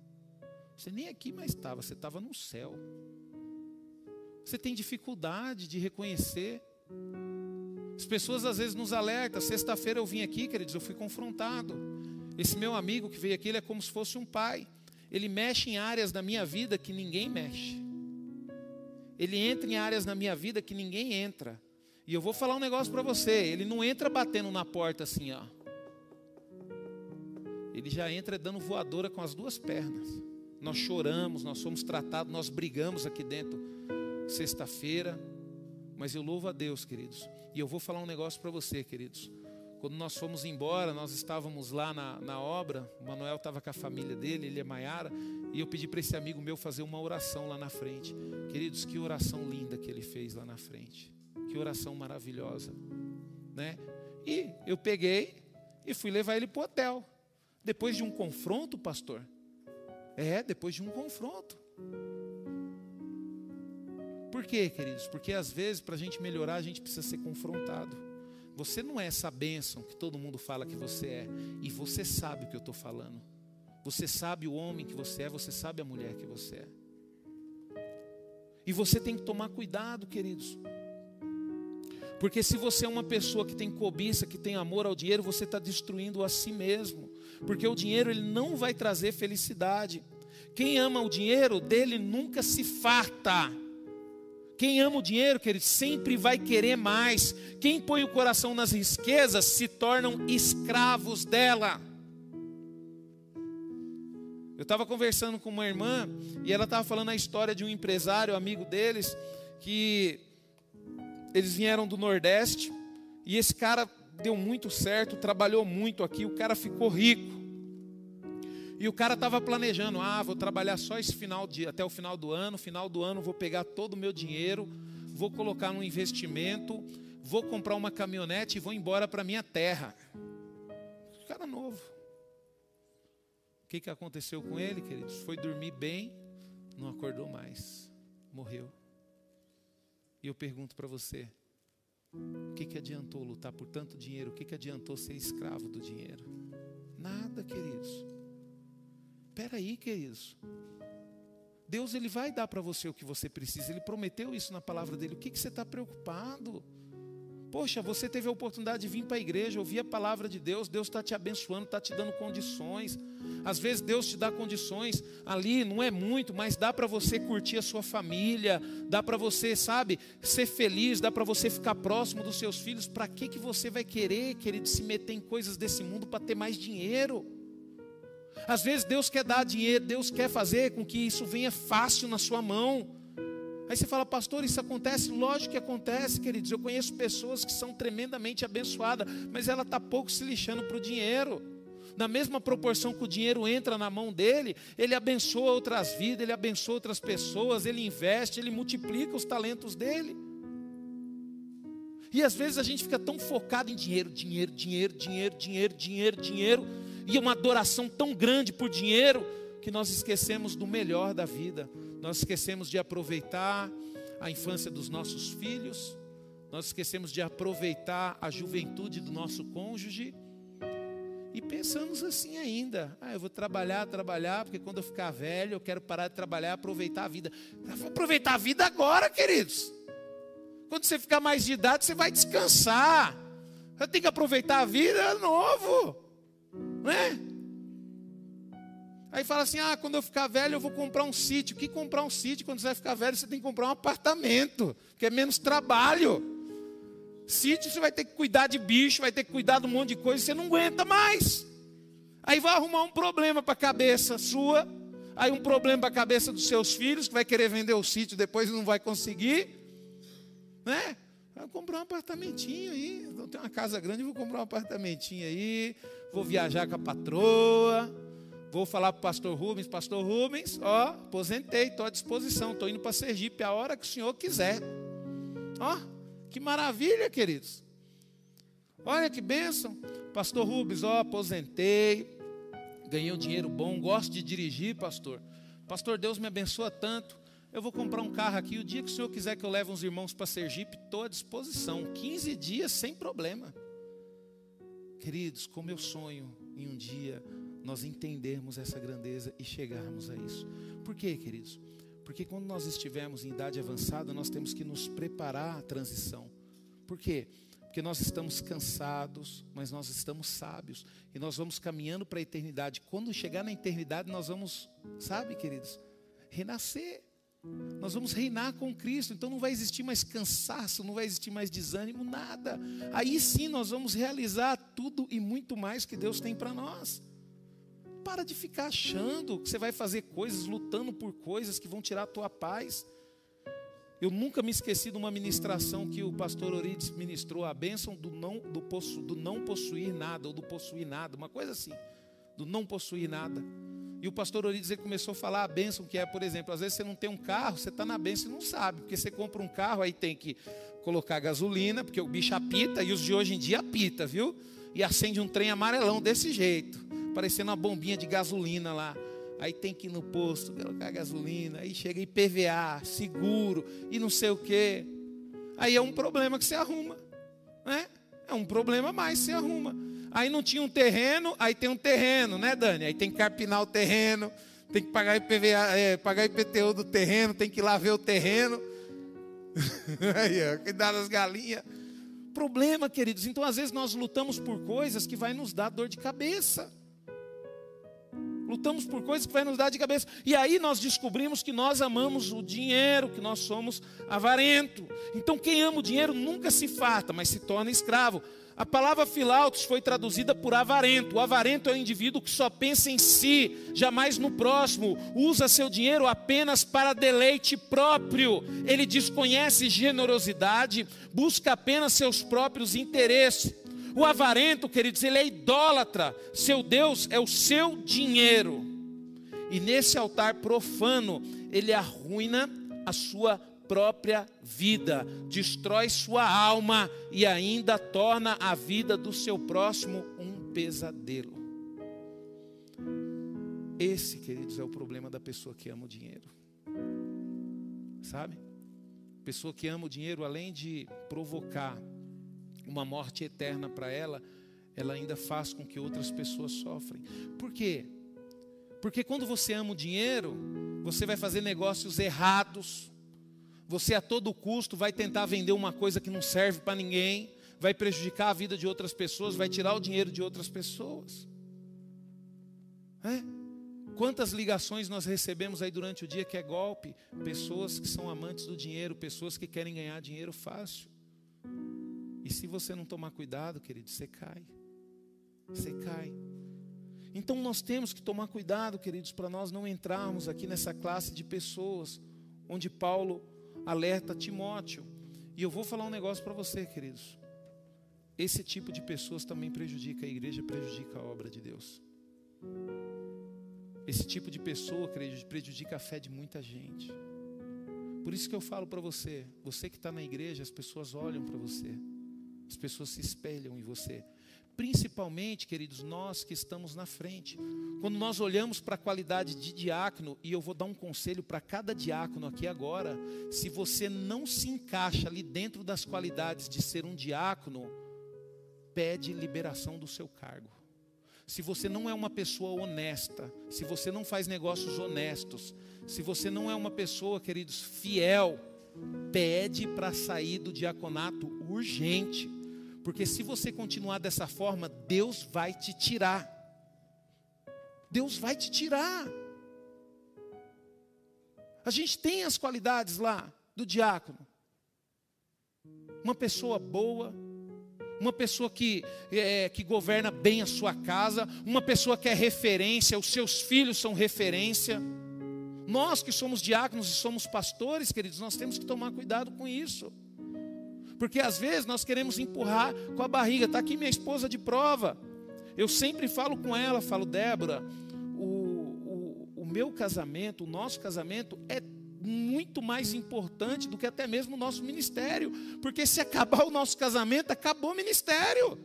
Você nem aqui mais estava, você estava no céu. Você tem dificuldade de reconhecer. As pessoas às vezes nos alertam. Sexta-feira eu vim aqui, queridos, eu fui confrontado. Esse meu amigo que veio aqui, ele é como se fosse um pai. Ele mexe em áreas da minha vida que ninguém mexe. Ele entra em áreas na minha vida que ninguém entra. E eu vou falar um negócio para você: ele não entra batendo na porta assim, ó. Ele já entra dando voadora com as duas pernas. Nós choramos, nós somos tratados, nós brigamos aqui dentro sexta-feira. Mas eu louvo a Deus, queridos. E eu vou falar um negócio para você, queridos. Quando nós fomos embora, nós estávamos lá na, na obra. O Manuel estava com a família dele, ele é Maiara. E eu pedi para esse amigo meu fazer uma oração lá na frente. Queridos, que oração linda que ele fez lá na frente. Que oração maravilhosa, né? E eu peguei e fui levar ele para o hotel. Depois de um confronto, pastor. É, depois de um confronto. Por quê, queridos? Porque às vezes, para a gente melhorar, a gente precisa ser confrontado. Você não é essa bênção que todo mundo fala que você é. E você sabe o que eu estou falando. Você sabe o homem que você é, você sabe a mulher que você é. E você tem que tomar cuidado, queridos. Porque se você é uma pessoa que tem cobiça, que tem amor ao dinheiro, você está destruindo a si mesmo. Porque o dinheiro ele não vai trazer felicidade. Quem ama o dinheiro, dele nunca se farta. Quem ama o dinheiro, querido, sempre vai querer mais. Quem põe o coração nas riquezas se tornam escravos dela. Eu estava conversando com uma irmã e ela estava falando a história de um empresário, amigo deles, que eles vieram do Nordeste e esse cara deu muito certo, trabalhou muito aqui, o cara ficou rico. E o cara estava planejando, ah, vou trabalhar só esse final de até o final do ano, final do ano vou pegar todo o meu dinheiro, vou colocar num investimento, vou comprar uma caminhonete e vou embora para minha terra. Cara novo. O que, que aconteceu com ele, queridos? Foi dormir bem, não acordou mais, morreu. E eu pergunto para você: o que, que adiantou lutar por tanto dinheiro? O que, que adiantou ser escravo do dinheiro? Nada, queridos. Espera aí, queridos. Deus ele vai dar para você o que você precisa. Ele prometeu isso na palavra dele. O que, que você está preocupado? Poxa, você teve a oportunidade de vir para a igreja, ouvir a palavra de Deus, Deus está te abençoando, está te dando condições. Às vezes Deus te dá condições ali, não é muito, mas dá para você curtir a sua família, dá para você, sabe, ser feliz, dá para você ficar próximo dos seus filhos. Para que, que você vai querer, querido, se meter em coisas desse mundo para ter mais dinheiro? Às vezes Deus quer dar dinheiro, Deus quer fazer com que isso venha fácil na sua mão. Aí você fala, pastor, isso acontece? Lógico que acontece, queridos. Eu conheço pessoas que são tremendamente abençoadas, mas ela está pouco se lixando para o dinheiro. Na mesma proporção que o dinheiro entra na mão dele, ele abençoa outras vidas, ele abençoa outras pessoas, ele investe, ele multiplica os talentos dele. E às vezes a gente fica tão focado em dinheiro, dinheiro, dinheiro, dinheiro, dinheiro, dinheiro, dinheiro, e uma adoração tão grande por dinheiro, que nós esquecemos do melhor da vida. Nós esquecemos de aproveitar a infância dos nossos filhos, nós esquecemos de aproveitar a juventude do nosso cônjuge. E pensamos assim ainda: ah, eu vou trabalhar, trabalhar, porque quando eu ficar velho eu quero parar de trabalhar aproveitar a vida. Eu vou aproveitar a vida agora, queridos. Quando você ficar mais de idade, você vai descansar. Você tem que aproveitar a vida novo. Né? Aí fala assim: ah, quando eu ficar velho eu vou comprar um sítio. Que comprar um sítio? Quando você vai ficar velho, você tem que comprar um apartamento, que é menos trabalho. Sítio você vai ter que cuidar de bicho, vai ter que cuidar de um monte de coisa, você não aguenta mais. Aí vai arrumar um problema para a cabeça sua, aí um problema para a cabeça dos seus filhos, que vai querer vender o sítio depois não vai conseguir. Né? Vou comprar um apartamentinho aí. Não tenho uma casa grande, vou comprar um apartamentinho aí. Vou viajar com a patroa. Vou falar para o pastor Rubens, pastor Rubens, ó, aposentei, estou à disposição, estou indo para Sergipe a hora que o senhor quiser. Ó, que maravilha, queridos. Olha que bênção. Pastor Rubens, ó, aposentei, ganhei um dinheiro bom, gosto de dirigir, pastor. Pastor, Deus me abençoa tanto. Eu vou comprar um carro aqui. O dia que o senhor quiser que eu leve uns irmãos para Sergipe, estou à disposição. 15 dias sem problema. Queridos, como eu sonho em um dia nós entendermos essa grandeza e chegarmos a isso. Por quê, queridos? Porque quando nós estivermos em idade avançada, nós temos que nos preparar à transição. Por quê? Porque nós estamos cansados, mas nós estamos sábios. E nós vamos caminhando para a eternidade. Quando chegar na eternidade, nós vamos, sabe, queridos, renascer. Nós vamos reinar com Cristo, então não vai existir mais cansaço, não vai existir mais desânimo, nada. Aí sim nós vamos realizar tudo e muito mais que Deus tem para nós. Para de ficar achando que você vai fazer coisas, lutando por coisas que vão tirar a tua paz. Eu nunca me esqueci de uma ministração que o pastor Orides ministrou, a bênção do não, do, possu, do não possuir nada, ou do possuir nada, uma coisa assim, do não possuir nada. E o pastor Orides ele começou a falar a bênção que é, por exemplo, às vezes você não tem um carro, você está na bênção e não sabe, porque você compra um carro, aí tem que colocar gasolina, porque o bicho apita, e os de hoje em dia apita, viu? E acende um trem amarelão desse jeito parecendo uma bombinha de gasolina lá. Aí tem que ir no posto colocar gasolina, aí chega IPVA, seguro e não sei o quê. Aí é um problema que você arruma, né? É um problema mais você arruma. Aí não tinha um terreno, aí tem um terreno, né, Dani? Aí tem que carpinar o terreno, tem que pagar IPVA, é, pagar IPTU do terreno, tem que ir lá ver o terreno. [LAUGHS] aí, ó, cuidar das galinhas. Problema, queridos. Então, às vezes, nós lutamos por coisas que vai nos dar dor de cabeça. Lutamos por coisas que vai nos dar de cabeça. E aí nós descobrimos que nós amamos o dinheiro, que nós somos avarento. Então quem ama o dinheiro nunca se farta, mas se torna escravo. A palavra filautos foi traduzida por avarento. O avarento é o indivíduo que só pensa em si, jamais no próximo, usa seu dinheiro apenas para deleite próprio. Ele desconhece generosidade, busca apenas seus próprios interesses. O avarento, queridos, ele é idólatra. Seu Deus é o seu dinheiro. E nesse altar profano, ele arruina a sua própria vida, destrói sua alma e ainda torna a vida do seu próximo um pesadelo. Esse, queridos, é o problema da pessoa que ama o dinheiro. Sabe? Pessoa que ama o dinheiro, além de provocar uma morte eterna para ela, ela ainda faz com que outras pessoas sofrem. Por quê? Porque quando você ama o dinheiro, você vai fazer negócios errados, você a todo custo vai tentar vender uma coisa que não serve para ninguém, vai prejudicar a vida de outras pessoas, vai tirar o dinheiro de outras pessoas. É? Quantas ligações nós recebemos aí durante o dia que é golpe? Pessoas que são amantes do dinheiro, pessoas que querem ganhar dinheiro fácil. E se você não tomar cuidado, querido, você cai. Você cai. Então nós temos que tomar cuidado, queridos, para nós não entrarmos aqui nessa classe de pessoas onde Paulo alerta Timóteo. E eu vou falar um negócio para você, queridos. Esse tipo de pessoas também prejudica a igreja, prejudica a obra de Deus. Esse tipo de pessoa, queridos, prejudica a fé de muita gente. Por isso que eu falo para você, você que está na igreja, as pessoas olham para você. As pessoas se espelham em você. Principalmente, queridos, nós que estamos na frente. Quando nós olhamos para a qualidade de diácono, e eu vou dar um conselho para cada diácono aqui agora: se você não se encaixa ali dentro das qualidades de ser um diácono, pede liberação do seu cargo. Se você não é uma pessoa honesta, se você não faz negócios honestos, se você não é uma pessoa, queridos, fiel, pede para sair do diaconato urgente. Porque se você continuar dessa forma, Deus vai te tirar. Deus vai te tirar. A gente tem as qualidades lá do diácono. Uma pessoa boa, uma pessoa que, é, que governa bem a sua casa, uma pessoa que é referência, os seus filhos são referência. Nós que somos diáconos e somos pastores, queridos, nós temos que tomar cuidado com isso. Porque às vezes nós queremos empurrar com a barriga. Está aqui minha esposa de prova. Eu sempre falo com ela, falo, Débora, o, o, o meu casamento, o nosso casamento é muito mais importante do que até mesmo o nosso ministério. Porque se acabar o nosso casamento, acabou o ministério.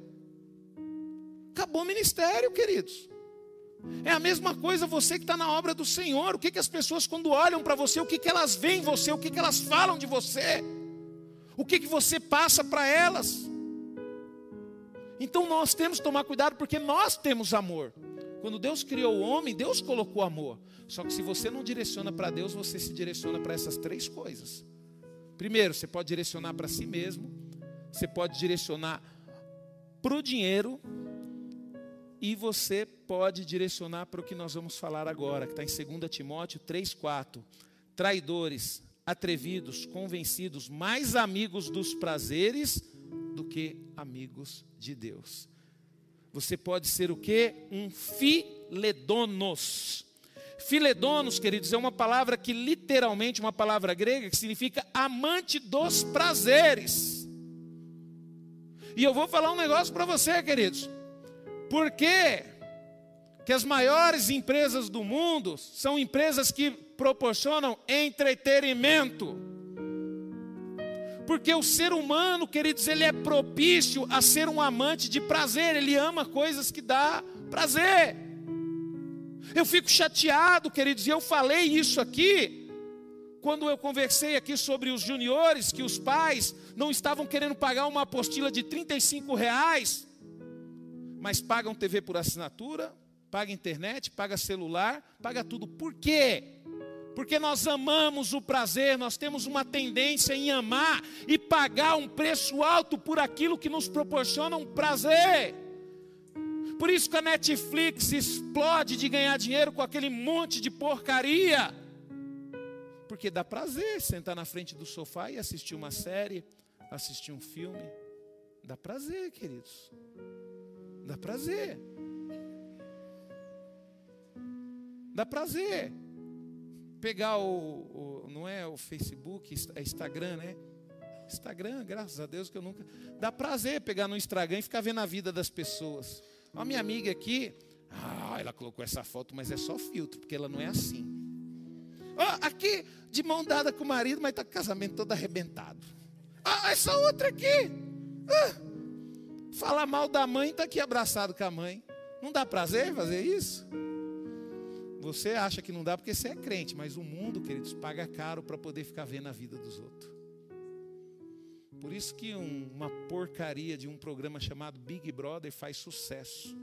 Acabou o ministério, queridos. É a mesma coisa você que está na obra do Senhor. O que, que as pessoas, quando olham para você, o que, que elas veem em você, o que, que elas falam de você, o que, que você passa para elas. Então nós temos que tomar cuidado porque nós temos amor. Quando Deus criou o homem, Deus colocou amor. Só que se você não direciona para Deus, você se direciona para essas três coisas. Primeiro, você pode direcionar para si mesmo, você pode direcionar para o dinheiro, e você pode direcionar para o que nós vamos falar agora, que está em 2 Timóteo 3,4. Traidores, atrevidos, convencidos, mais amigos dos prazeres do que amigos de Deus. Você pode ser o que? Um filedonos. Filedonos, queridos, é uma palavra que literalmente, uma palavra grega que significa amante dos prazeres. E eu vou falar um negócio para você, queridos. Por quê? Que as maiores empresas do mundo são empresas que proporcionam entretenimento. Porque o ser humano, queridos, ele é propício a ser um amante de prazer, ele ama coisas que dá prazer. Eu fico chateado, queridos, e eu falei isso aqui quando eu conversei aqui sobre os juniores, que os pais não estavam querendo pagar uma apostila de 35 reais mas pagam TV por assinatura, paga internet, paga celular, paga tudo. Por quê? Porque nós amamos o prazer, nós temos uma tendência em amar e pagar um preço alto por aquilo que nos proporciona um prazer. Por isso que a Netflix explode de ganhar dinheiro com aquele monte de porcaria. Porque dá prazer sentar na frente do sofá e assistir uma série, assistir um filme. Dá prazer, queridos. Dá prazer. Dá prazer. Pegar o, o, não é o Facebook, é Instagram, né? Instagram, graças a Deus que eu nunca. Dá prazer pegar no Instagram e ficar vendo a vida das pessoas. A minha amiga aqui, ah, ela colocou essa foto, mas é só filtro, porque ela não é assim. Aqui, de mão dada com o marido, mas está com o casamento todo arrebentado. Ah, essa outra aqui. Ah, Falar mal da mãe, está aqui abraçado com a mãe. Não dá prazer fazer isso? Você acha que não dá porque você é crente, mas o mundo, queridos, paga caro para poder ficar vendo a vida dos outros. Por isso que um, uma porcaria de um programa chamado Big Brother faz sucesso.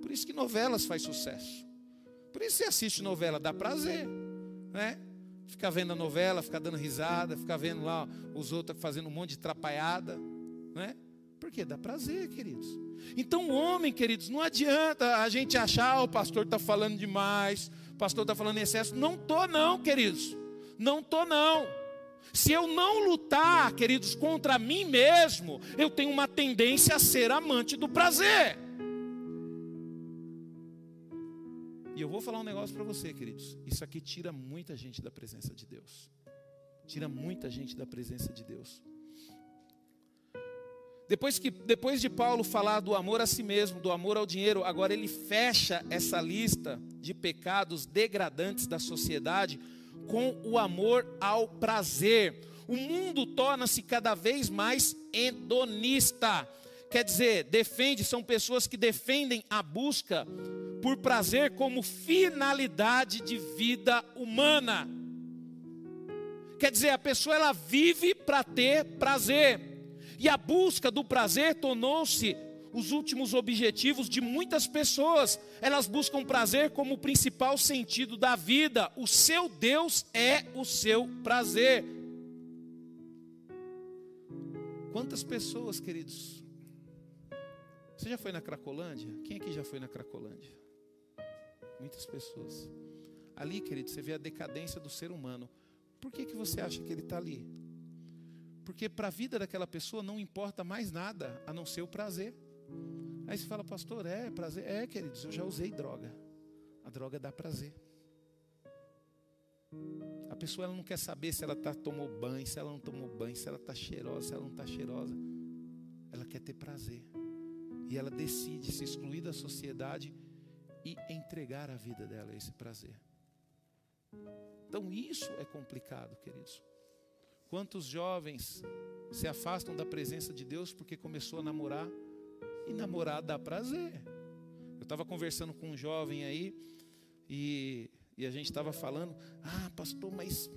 Por isso que novelas faz sucesso. Por isso você assiste novela, dá prazer, né? Ficar vendo a novela, ficar dando risada, ficar vendo lá os outros fazendo um monte de trapalhada, né? Porque dá prazer, queridos. Então, homem, queridos, não adianta a gente achar, oh, o pastor está falando demais, o pastor está falando em excesso. Não estou, não, queridos. Não estou, não. Se eu não lutar, queridos, contra mim mesmo, eu tenho uma tendência a ser amante do prazer. E eu vou falar um negócio para você, queridos. Isso aqui tira muita gente da presença de Deus. Tira muita gente da presença de Deus. Depois, que, depois de Paulo falar do amor a si mesmo, do amor ao dinheiro, agora ele fecha essa lista de pecados degradantes da sociedade com o amor ao prazer. O mundo torna-se cada vez mais hedonista. Quer dizer, defende, são pessoas que defendem a busca por prazer como finalidade de vida humana. Quer dizer, a pessoa ela vive para ter prazer. E a busca do prazer tornou-se os últimos objetivos de muitas pessoas. Elas buscam prazer como o principal sentido da vida. O seu Deus é o seu prazer. Quantas pessoas, queridos? Você já foi na Cracolândia? Quem aqui já foi na Cracolândia? Muitas pessoas. Ali, querido, você vê a decadência do ser humano. Por que, que você acha que ele está ali? Porque para a vida daquela pessoa não importa mais nada a não ser o prazer. Aí você fala, pastor, é prazer? É, queridos, eu já usei droga. A droga dá prazer. A pessoa ela não quer saber se ela tá, tomou banho, se ela não tomou banho, se ela está cheirosa, se ela não está cheirosa. Ela quer ter prazer. E ela decide se excluir da sociedade e entregar a vida dela a esse prazer. Então isso é complicado, queridos. Quantos jovens se afastam da presença de Deus porque começou a namorar e namorar dá prazer. Eu estava conversando com um jovem aí e, e a gente estava falando: Ah, pastor, mas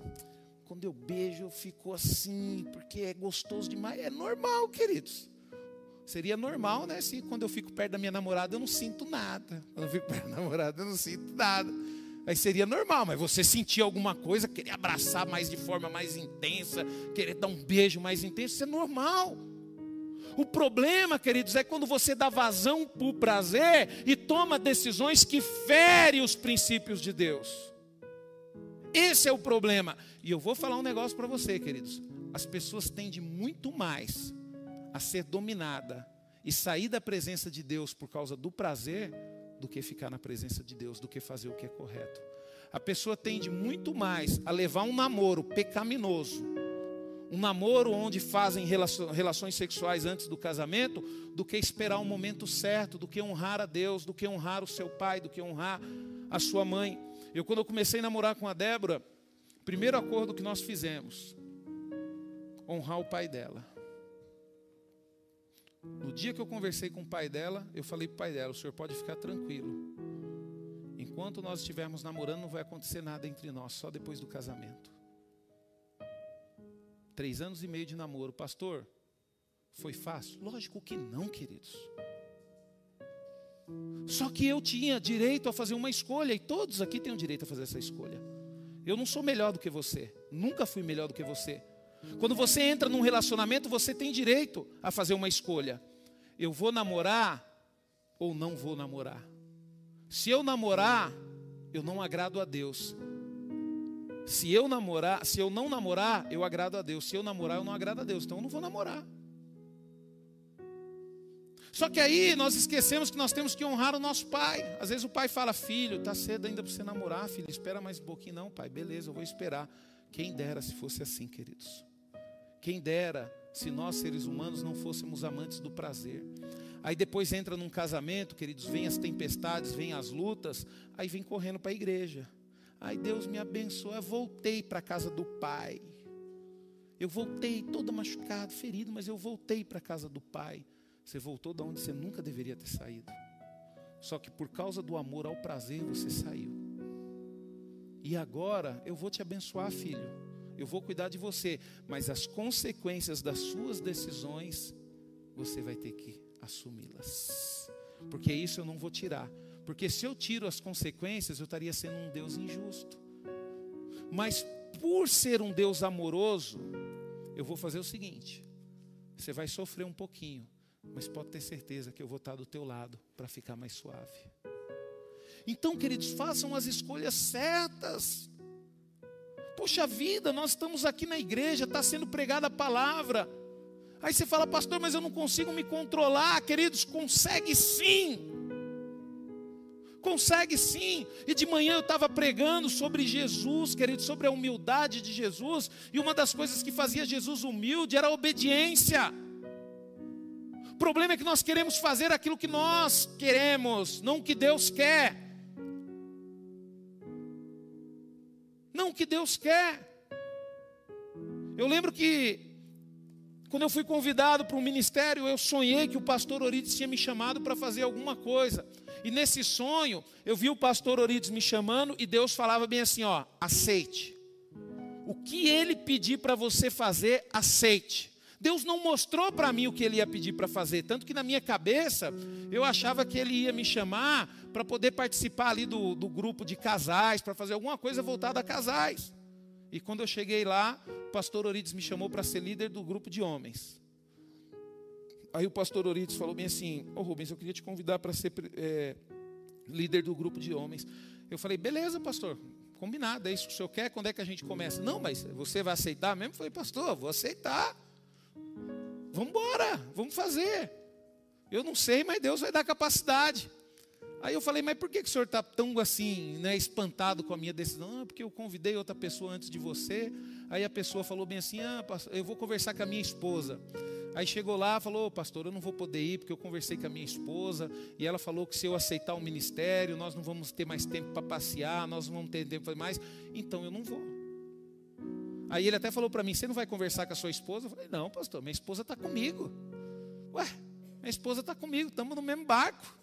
quando eu beijo eu fico assim porque é gostoso demais. É normal, queridos. Seria normal, né? Se quando eu fico perto da minha namorada eu não sinto nada. Quando eu fico perto da namorada eu não sinto nada. Aí seria normal, mas você sentir alguma coisa, querer abraçar mais de forma mais intensa, querer dar um beijo mais intenso, isso é normal. O problema, queridos, é quando você dá vazão para o prazer e toma decisões que ferem os princípios de Deus. Esse é o problema. E eu vou falar um negócio para você, queridos. As pessoas tendem muito mais a ser dominada e sair da presença de Deus por causa do prazer do que ficar na presença de Deus, do que fazer o que é correto. A pessoa tende muito mais a levar um namoro pecaminoso, um namoro onde fazem relações sexuais antes do casamento, do que esperar o um momento certo, do que honrar a Deus, do que honrar o seu pai, do que honrar a sua mãe. Eu, quando eu comecei a namorar com a Débora, primeiro acordo que nós fizemos, honrar o pai dela. No dia que eu conversei com o pai dela, eu falei para o pai dela: o senhor pode ficar tranquilo. Enquanto nós estivermos namorando, não vai acontecer nada entre nós, só depois do casamento. Três anos e meio de namoro, pastor, foi fácil? Lógico que não, queridos. Só que eu tinha direito a fazer uma escolha, e todos aqui têm o direito a fazer essa escolha. Eu não sou melhor do que você, nunca fui melhor do que você. Quando você entra num relacionamento, você tem direito a fazer uma escolha. Eu vou namorar ou não vou namorar? Se eu namorar, eu não agrado a Deus. Se eu namorar, se eu não namorar, eu agrado a Deus. Se eu namorar, eu não agrado a Deus. Então eu não vou namorar. Só que aí nós esquecemos que nós temos que honrar o nosso pai. Às vezes o pai fala: "Filho, tá cedo ainda para você namorar, filho. Espera mais um pouquinho não, pai. Beleza, eu vou esperar." Quem dera se fosse assim, queridos. Quem dera se nós, seres humanos, não fôssemos amantes do prazer. Aí depois entra num casamento, queridos, vem as tempestades, vem as lutas, aí vem correndo para a igreja. Ai, Deus me abençoa, voltei para a casa do pai. Eu voltei todo machucado, ferido, mas eu voltei para a casa do pai. Você voltou de onde você nunca deveria ter saído. Só que por causa do amor ao prazer você saiu. E agora eu vou te abençoar, filho eu vou cuidar de você, mas as consequências das suas decisões, você vai ter que assumi-las. Porque isso eu não vou tirar. Porque se eu tiro as consequências, eu estaria sendo um Deus injusto. Mas por ser um Deus amoroso, eu vou fazer o seguinte: você vai sofrer um pouquinho, mas pode ter certeza que eu vou estar do teu lado para ficar mais suave. Então, queridos, façam as escolhas certas. Puxa vida, nós estamos aqui na igreja, está sendo pregada a palavra. Aí você fala, pastor, mas eu não consigo me controlar. Queridos, consegue sim. Consegue sim. E de manhã eu estava pregando sobre Jesus, queridos, sobre a humildade de Jesus. E uma das coisas que fazia Jesus humilde era a obediência. O problema é que nós queremos fazer aquilo que nós queremos, não o que Deus quer. O que Deus quer. Eu lembro que quando eu fui convidado para um ministério, eu sonhei que o pastor Orides tinha me chamado para fazer alguma coisa. E nesse sonho, eu vi o pastor Orides me chamando e Deus falava bem assim, ó, aceite. O que ele pedir para você fazer, aceite. Deus não mostrou para mim o que ele ia pedir para fazer, tanto que na minha cabeça eu achava que ele ia me chamar para poder participar ali do, do grupo de casais, para fazer alguma coisa voltada a casais. E quando eu cheguei lá, o pastor Orides me chamou para ser líder do grupo de homens. aí o pastor Orides falou bem assim: Ô oh, Rubens, eu queria te convidar para ser é, líder do grupo de homens. Eu falei: beleza, pastor, combinado, é isso que o senhor quer? Quando é que a gente começa? Não, mas você vai aceitar mesmo? Eu falei: pastor, vou aceitar. Vamos embora, vamos fazer. Eu não sei, mas Deus vai dar capacidade. Aí eu falei, mas por que, que o senhor está tão assim, né, espantado com a minha decisão? Ah, porque eu convidei outra pessoa antes de você. Aí a pessoa falou bem assim: ah, eu vou conversar com a minha esposa. Aí chegou lá, falou, pastor, eu não vou poder ir porque eu conversei com a minha esposa e ela falou que se eu aceitar o ministério, nós não vamos ter mais tempo para passear, nós não vamos ter tempo para mais, então eu não vou. Aí ele até falou para mim, você não vai conversar com a sua esposa? Eu falei, não, pastor, minha esposa está comigo. Ué, minha esposa está comigo, estamos no mesmo barco.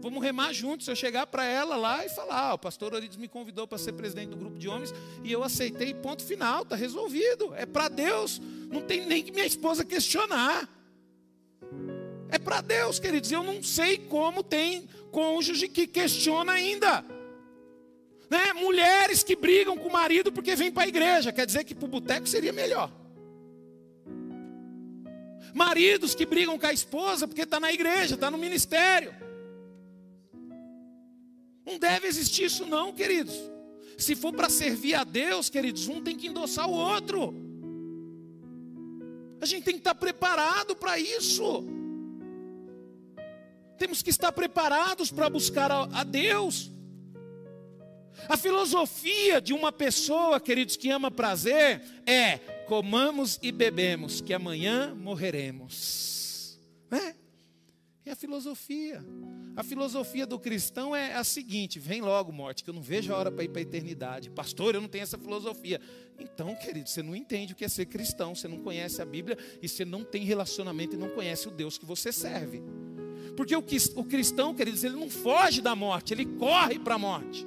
Vamos remar juntos. Eu chegar para ela lá e falar, ah, o pastor Orides me convidou para ser presidente do grupo de homens e eu aceitei, ponto final, está resolvido. É para Deus, não tem nem que minha esposa questionar. É para Deus, queridos. Eu não sei como tem cônjuge que questiona ainda. Né? Mulheres que brigam com o marido porque vêm para a igreja, quer dizer que para o boteco seria melhor. Maridos que brigam com a esposa porque está na igreja, está no ministério. Não deve existir isso, não, queridos. Se for para servir a Deus, queridos, um tem que endossar o outro. A gente tem que estar preparado para isso. Temos que estar preparados para buscar a Deus. A filosofia de uma pessoa, queridos, que ama prazer é: comamos e bebemos, que amanhã morreremos. Né? É a filosofia. A filosofia do cristão é a seguinte: vem logo, morte, que eu não vejo a hora para ir para a eternidade. Pastor, eu não tenho essa filosofia. Então, querido, você não entende o que é ser cristão, você não conhece a Bíblia e você não tem relacionamento e não conhece o Deus que você serve. Porque o, o cristão, queridos, ele não foge da morte, ele corre para a morte.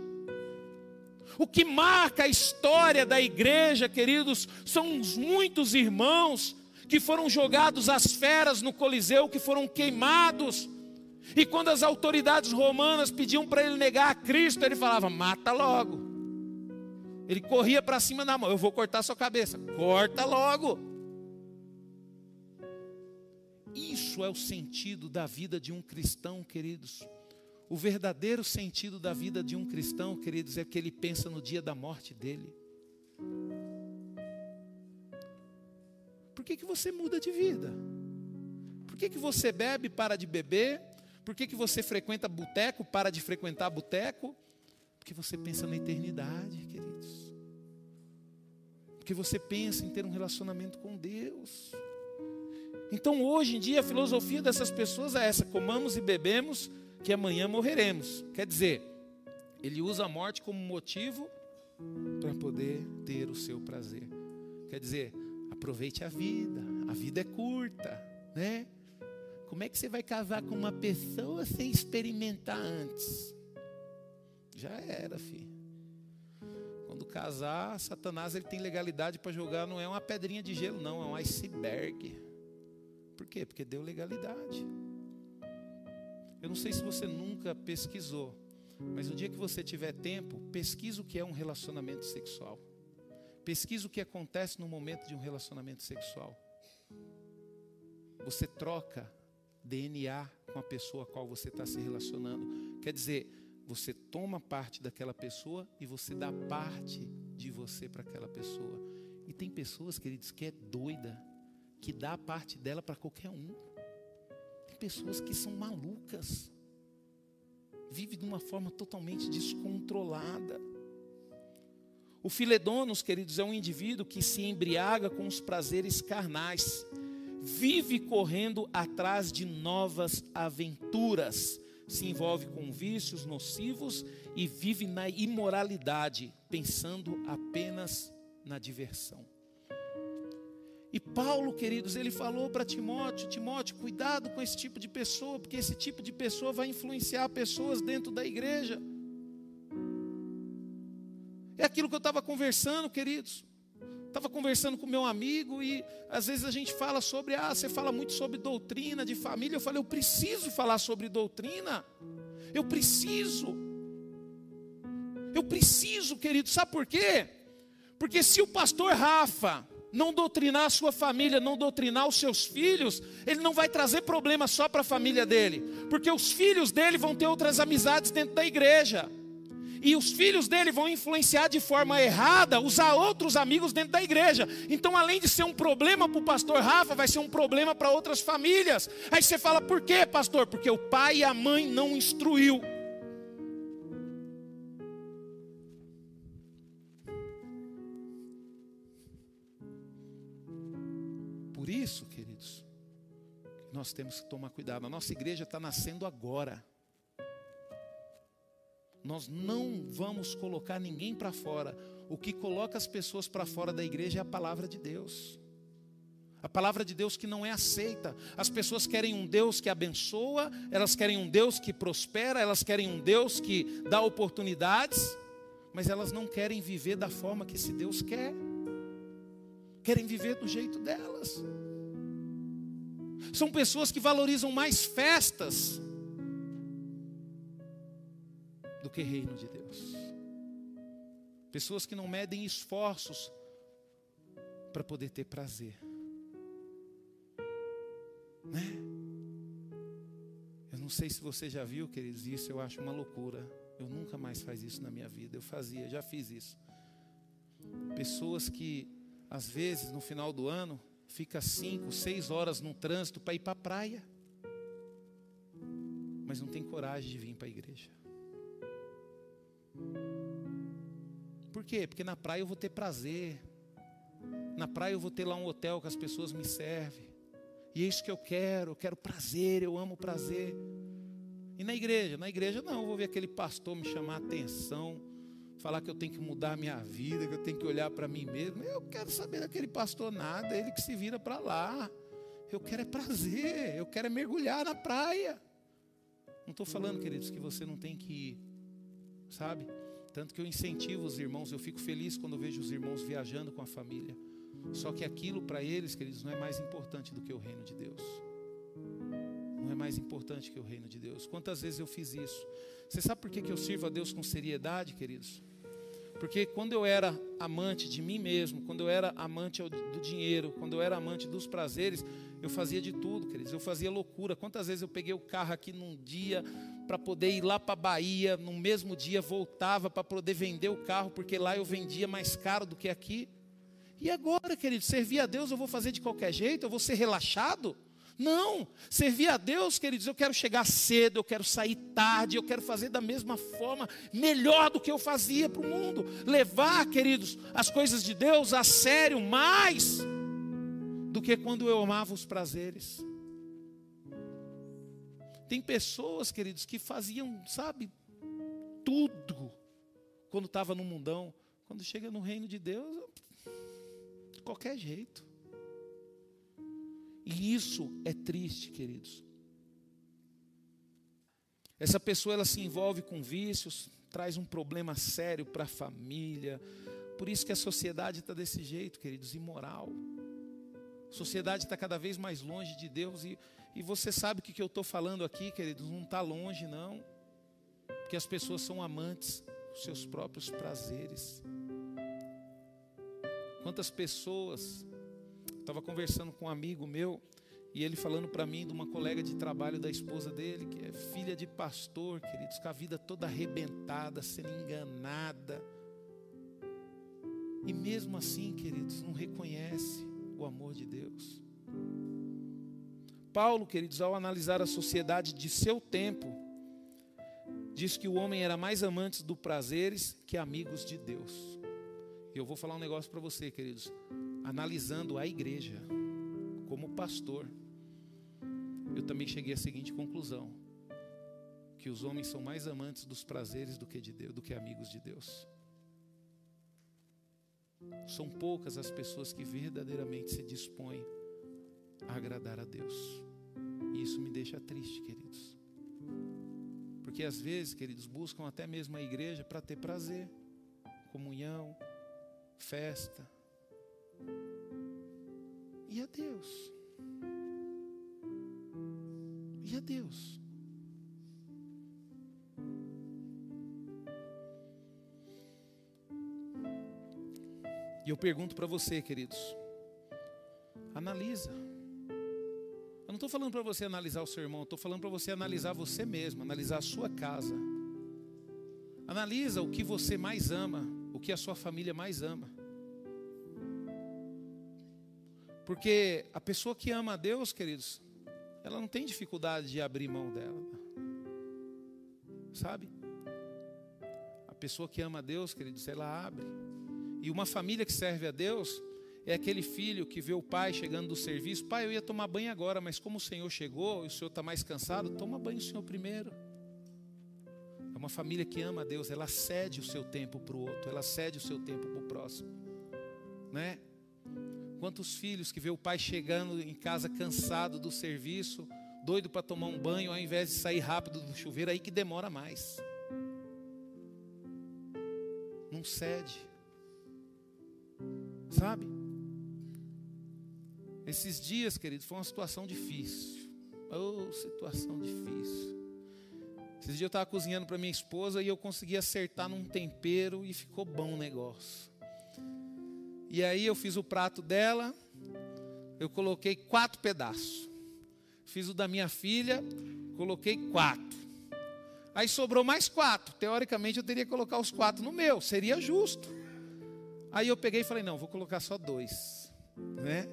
O que marca a história da igreja, queridos, são os muitos irmãos que foram jogados às feras no Coliseu, que foram queimados. E quando as autoridades romanas pediam para ele negar a Cristo, ele falava: mata logo. Ele corria para cima da mão: eu vou cortar sua cabeça. Corta logo. Isso é o sentido da vida de um cristão, queridos. O verdadeiro sentido da vida de um cristão, queridos, é que ele pensa no dia da morte dele. Por que, que você muda de vida? Por que, que você bebe para de beber? Por que, que você frequenta boteco, para de frequentar boteco? Porque você pensa na eternidade, queridos. Porque você pensa em ter um relacionamento com Deus. Então, hoje em dia, a filosofia dessas pessoas é essa: comamos e bebemos, que amanhã morreremos. Quer dizer, ele usa a morte como motivo para poder ter o seu prazer. Quer dizer, Aproveite a vida. A vida é curta, né? Como é que você vai casar com uma pessoa sem experimentar antes? Já era, filho. Quando casar, Satanás ele tem legalidade para jogar, não é uma pedrinha de gelo, não, é um iceberg. Por quê? Porque deu legalidade. Eu não sei se você nunca pesquisou, mas no dia que você tiver tempo, pesquisa o que é um relacionamento sexual. Pesquisa o que acontece no momento de um relacionamento sexual. Você troca DNA com a pessoa a qual você está se relacionando. Quer dizer, você toma parte daquela pessoa e você dá parte de você para aquela pessoa. E tem pessoas, queridos, que é doida, que dá parte dela para qualquer um. Pessoas que são malucas, vive de uma forma totalmente descontrolada. O filedonos, queridos, é um indivíduo que se embriaga com os prazeres carnais, vive correndo atrás de novas aventuras, se envolve com vícios nocivos e vive na imoralidade, pensando apenas na diversão. E Paulo, queridos, ele falou para Timóteo: Timóteo, cuidado com esse tipo de pessoa, porque esse tipo de pessoa vai influenciar pessoas dentro da igreja. É aquilo que eu estava conversando, queridos. Estava conversando com meu amigo e às vezes a gente fala sobre, ah, você fala muito sobre doutrina de família. Eu falei, eu preciso falar sobre doutrina. Eu preciso. Eu preciso, querido. Sabe por quê? Porque se o pastor Rafa, não doutrinar a sua família, não doutrinar os seus filhos, ele não vai trazer problema só para a família dele, porque os filhos dele vão ter outras amizades dentro da igreja. E os filhos dele vão influenciar de forma errada, usar outros amigos dentro da igreja. Então, além de ser um problema para o pastor Rafa, vai ser um problema para outras famílias. Aí você fala, por quê, pastor? Porque o pai e a mãe não instruiu. Nós temos que tomar cuidado. A nossa igreja está nascendo agora. Nós não vamos colocar ninguém para fora. O que coloca as pessoas para fora da igreja é a palavra de Deus. A palavra de Deus que não é aceita. As pessoas querem um Deus que abençoa, elas querem um Deus que prospera, elas querem um Deus que dá oportunidades, mas elas não querem viver da forma que esse Deus quer querem viver do jeito delas. São pessoas que valorizam mais festas do que reino de Deus. Pessoas que não medem esforços para poder ter prazer. Né? Eu não sei se você já viu, queridos, isso eu acho uma loucura. Eu nunca mais faz isso na minha vida. Eu fazia, já fiz isso. Pessoas que às vezes, no final do ano, fica cinco, seis horas no trânsito para ir para a praia. Mas não tem coragem de vir para a igreja. Por quê? Porque na praia eu vou ter prazer. Na praia eu vou ter lá um hotel que as pessoas me servem. E é isso que eu quero, eu quero prazer, eu amo prazer. E na igreja? Na igreja não, eu vou ver aquele pastor me chamar a atenção falar que eu tenho que mudar a minha vida, que eu tenho que olhar para mim mesmo. Eu quero saber daquele pastor nada, ele que se vira para lá. Eu quero é prazer, eu quero é mergulhar na praia. Não estou falando, queridos, que você não tem que ir, sabe? Tanto que eu incentivo os irmãos, eu fico feliz quando vejo os irmãos viajando com a família. Só que aquilo para eles, queridos, não é mais importante do que o reino de Deus. Não é mais importante que o reino de Deus. Quantas vezes eu fiz isso? Você sabe por que eu sirvo a Deus com seriedade, queridos? Porque quando eu era amante de mim mesmo, quando eu era amante do dinheiro, quando eu era amante dos prazeres, eu fazia de tudo, queridos. Eu fazia loucura. Quantas vezes eu peguei o carro aqui num dia para poder ir lá para a Bahia, no mesmo dia voltava para poder vender o carro, porque lá eu vendia mais caro do que aqui. E agora, queridos, servir a Deus eu vou fazer de qualquer jeito? Eu vou ser relaxado? Não, servir a Deus, queridos, eu quero chegar cedo, eu quero sair tarde, eu quero fazer da mesma forma, melhor do que eu fazia para o mundo. Levar, queridos, as coisas de Deus a sério mais do que quando eu amava os prazeres. Tem pessoas, queridos, que faziam, sabe, tudo quando estava no mundão. Quando chega no reino de Deus, de qualquer jeito. E isso é triste, queridos. Essa pessoa ela se envolve com vícios, traz um problema sério para a família. Por isso que a sociedade está desse jeito, queridos, imoral. A sociedade está cada vez mais longe de Deus. E, e você sabe que o que eu estou falando aqui, queridos, não está longe, não. Porque as pessoas são amantes dos seus próprios prazeres. Quantas pessoas Estava conversando com um amigo meu e ele falando para mim de uma colega de trabalho da esposa dele, que é filha de pastor, queridos, com a vida toda arrebentada, sendo enganada. E mesmo assim, queridos, não reconhece o amor de Deus. Paulo, queridos, ao analisar a sociedade de seu tempo, diz que o homem era mais amante dos prazeres que amigos de Deus. E eu vou falar um negócio para você, queridos analisando a igreja como pastor, eu também cheguei à seguinte conclusão: que os homens são mais amantes dos prazeres do que de Deus, do que amigos de Deus. São poucas as pessoas que verdadeiramente se dispõem a agradar a Deus. E isso me deixa triste, queridos. Porque às vezes, queridos, buscam até mesmo a igreja para ter prazer, comunhão, festa, e a Deus? E a Deus? E eu pergunto para você, queridos, Analisa. Eu não estou falando para você analisar o seu irmão, estou falando para você analisar você mesmo, analisar a sua casa. Analisa o que você mais ama, o que a sua família mais ama. Porque a pessoa que ama a Deus, queridos, ela não tem dificuldade de abrir mão dela. Sabe? A pessoa que ama a Deus, queridos, ela abre. E uma família que serve a Deus é aquele filho que vê o pai chegando do serviço. Pai, eu ia tomar banho agora, mas como o Senhor chegou e o Senhor está mais cansado, toma banho o Senhor primeiro. É uma família que ama a Deus, ela cede o seu tempo para o outro, ela cede o seu tempo para o próximo. Né? Quantos filhos que vê o pai chegando em casa cansado do serviço, doido para tomar um banho, ao invés de sair rápido do chuveiro, aí que demora mais. Não cede. Sabe? Esses dias, queridos, foi uma situação difícil. Oh, situação difícil. Esses dias eu estava cozinhando para minha esposa e eu consegui acertar num tempero e ficou bom o negócio. E aí eu fiz o prato dela, eu coloquei quatro pedaços. Fiz o da minha filha, coloquei quatro. Aí sobrou mais quatro. Teoricamente eu teria que colocar os quatro no meu, seria justo. Aí eu peguei e falei: não, vou colocar só dois. Né?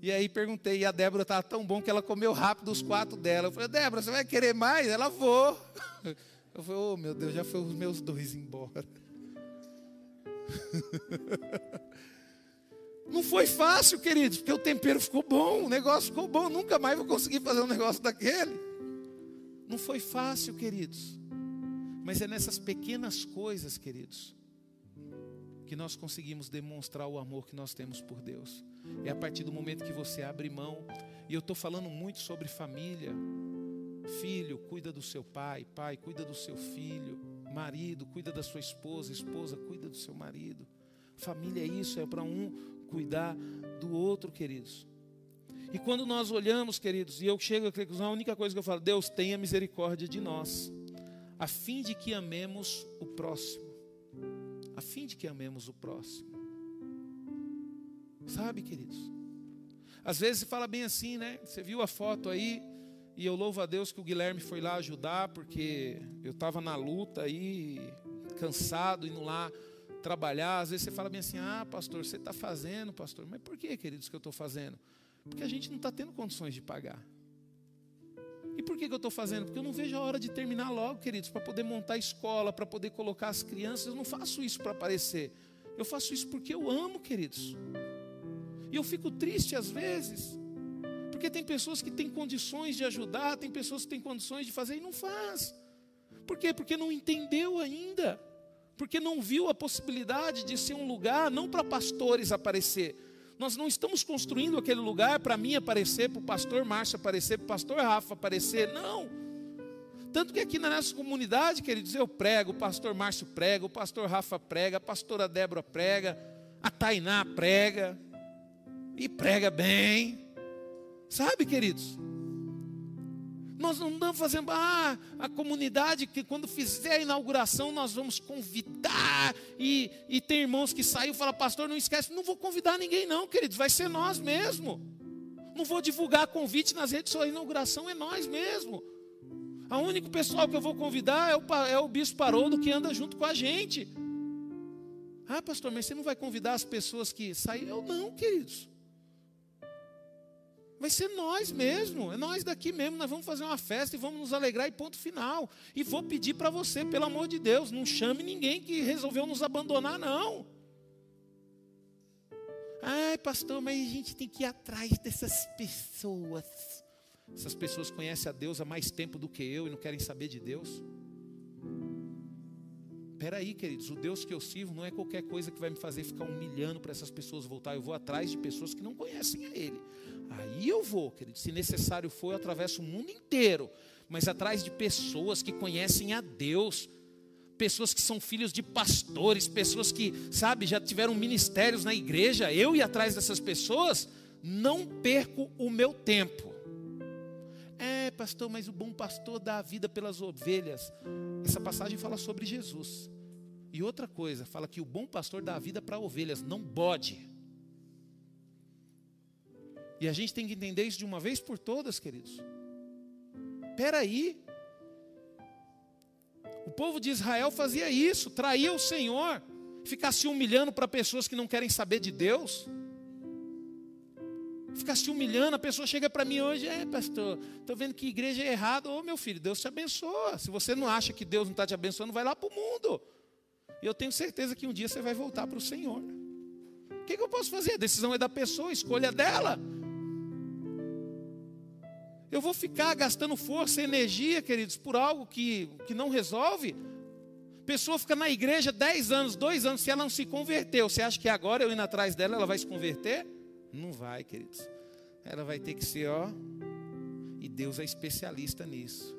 E aí perguntei, e a Débora estava tão bom que ela comeu rápido os quatro dela. Eu falei, Débora, você vai querer mais? Ela vou. [LAUGHS] Eu falei, oh meu Deus, já foi os meus dois embora. [LAUGHS] Não foi fácil, queridos, porque o tempero ficou bom, o negócio ficou bom, nunca mais vou conseguir fazer um negócio daquele. Não foi fácil, queridos. Mas é nessas pequenas coisas, queridos, que nós conseguimos demonstrar o amor que nós temos por Deus. É a partir do momento que você abre mão. E eu estou falando muito sobre família. Filho, cuida do seu pai. Pai, cuida do seu filho. Marido, cuida da sua esposa. Esposa, cuida do seu marido. Família é isso, é para um cuidar do outro, queridos. E quando nós olhamos, queridos, e eu chego à conclusão, a única coisa que eu falo, Deus tenha misericórdia de nós, a fim de que amemos o próximo. A fim de que amemos o próximo. Sabe, queridos? Às vezes se fala bem assim, né? Você viu a foto aí, e eu louvo a Deus que o Guilherme foi lá ajudar, porque eu estava na luta aí, cansado, indo lá trabalhar. Às vezes você fala bem assim: ah, pastor, você está fazendo, pastor. Mas por que, queridos, que eu estou fazendo? Porque a gente não está tendo condições de pagar. E por que, que eu estou fazendo? Porque eu não vejo a hora de terminar logo, queridos, para poder montar escola, para poder colocar as crianças. Eu não faço isso para aparecer. Eu faço isso porque eu amo, queridos. E eu fico triste às vezes, porque tem pessoas que têm condições de ajudar, tem pessoas que têm condições de fazer e não faz. Por quê? Porque não entendeu ainda. Porque não viu a possibilidade de ser um lugar não para pastores aparecer. Nós não estamos construindo aquele lugar para mim aparecer, para o pastor Márcio aparecer, para o pastor Rafa aparecer. Não. Tanto que aqui na nossa comunidade, queridos, eu prego, o pastor Márcio prega, o pastor Rafa prega, a pastora Débora prega, a Tainá prega e prega bem. Sabe, queridos? Nós não estamos fazendo, ah, a comunidade que quando fizer a inauguração nós vamos convidar. E, e tem irmãos que saem e falam, pastor, não esquece, não vou convidar ninguém, não, queridos, vai ser nós mesmo. Não vou divulgar convite nas redes sociais, a inauguração é nós mesmo. A único pessoal que eu vou convidar é o, é o bispo Haroldo que anda junto com a gente. Ah, pastor, mas você não vai convidar as pessoas que saíram? Eu não, queridos. Vai ser nós mesmo, é nós daqui mesmo. Nós vamos fazer uma festa e vamos nos alegrar e ponto final. E vou pedir para você, pelo amor de Deus, não chame ninguém que resolveu nos abandonar, não. Ai, pastor, mas a gente tem que ir atrás dessas pessoas. Essas pessoas conhecem a Deus há mais tempo do que eu e não querem saber de Deus. Espera aí, queridos, o Deus que eu sirvo não é qualquer coisa que vai me fazer ficar humilhando para essas pessoas voltar. Eu vou atrás de pessoas que não conhecem a Ele. Aí eu vou, querido. Se necessário for, eu atravesso o mundo inteiro. Mas atrás de pessoas que conhecem a Deus. Pessoas que são filhos de pastores, pessoas que, sabe, já tiveram ministérios na igreja. Eu ir atrás dessas pessoas, não perco o meu tempo. É, pastor, mas o bom pastor dá a vida pelas ovelhas. Essa passagem fala sobre Jesus. E outra coisa, fala que o bom pastor dá a vida para ovelhas, não bode. E a gente tem que entender isso de uma vez por todas, queridos. Espera aí. O povo de Israel fazia isso, traía o Senhor, ficar se humilhando para pessoas que não querem saber de Deus. Ficar se humilhando, a pessoa chega para mim hoje, é pastor, estou vendo que igreja é errada. Ô meu filho, Deus te abençoa. Se você não acha que Deus não está te abençoando, vai lá para o mundo. E eu tenho certeza que um dia você vai voltar para o Senhor. O que, que eu posso fazer? A decisão é da pessoa, a escolha é dela. Eu vou ficar gastando força e energia, queridos, por algo que, que não resolve? Pessoa fica na igreja 10 anos, 2 anos, se ela não se converteu, você acha que agora eu indo atrás dela, ela vai se converter? Não vai, queridos. Ela vai ter que ser, ó. E Deus é especialista nisso.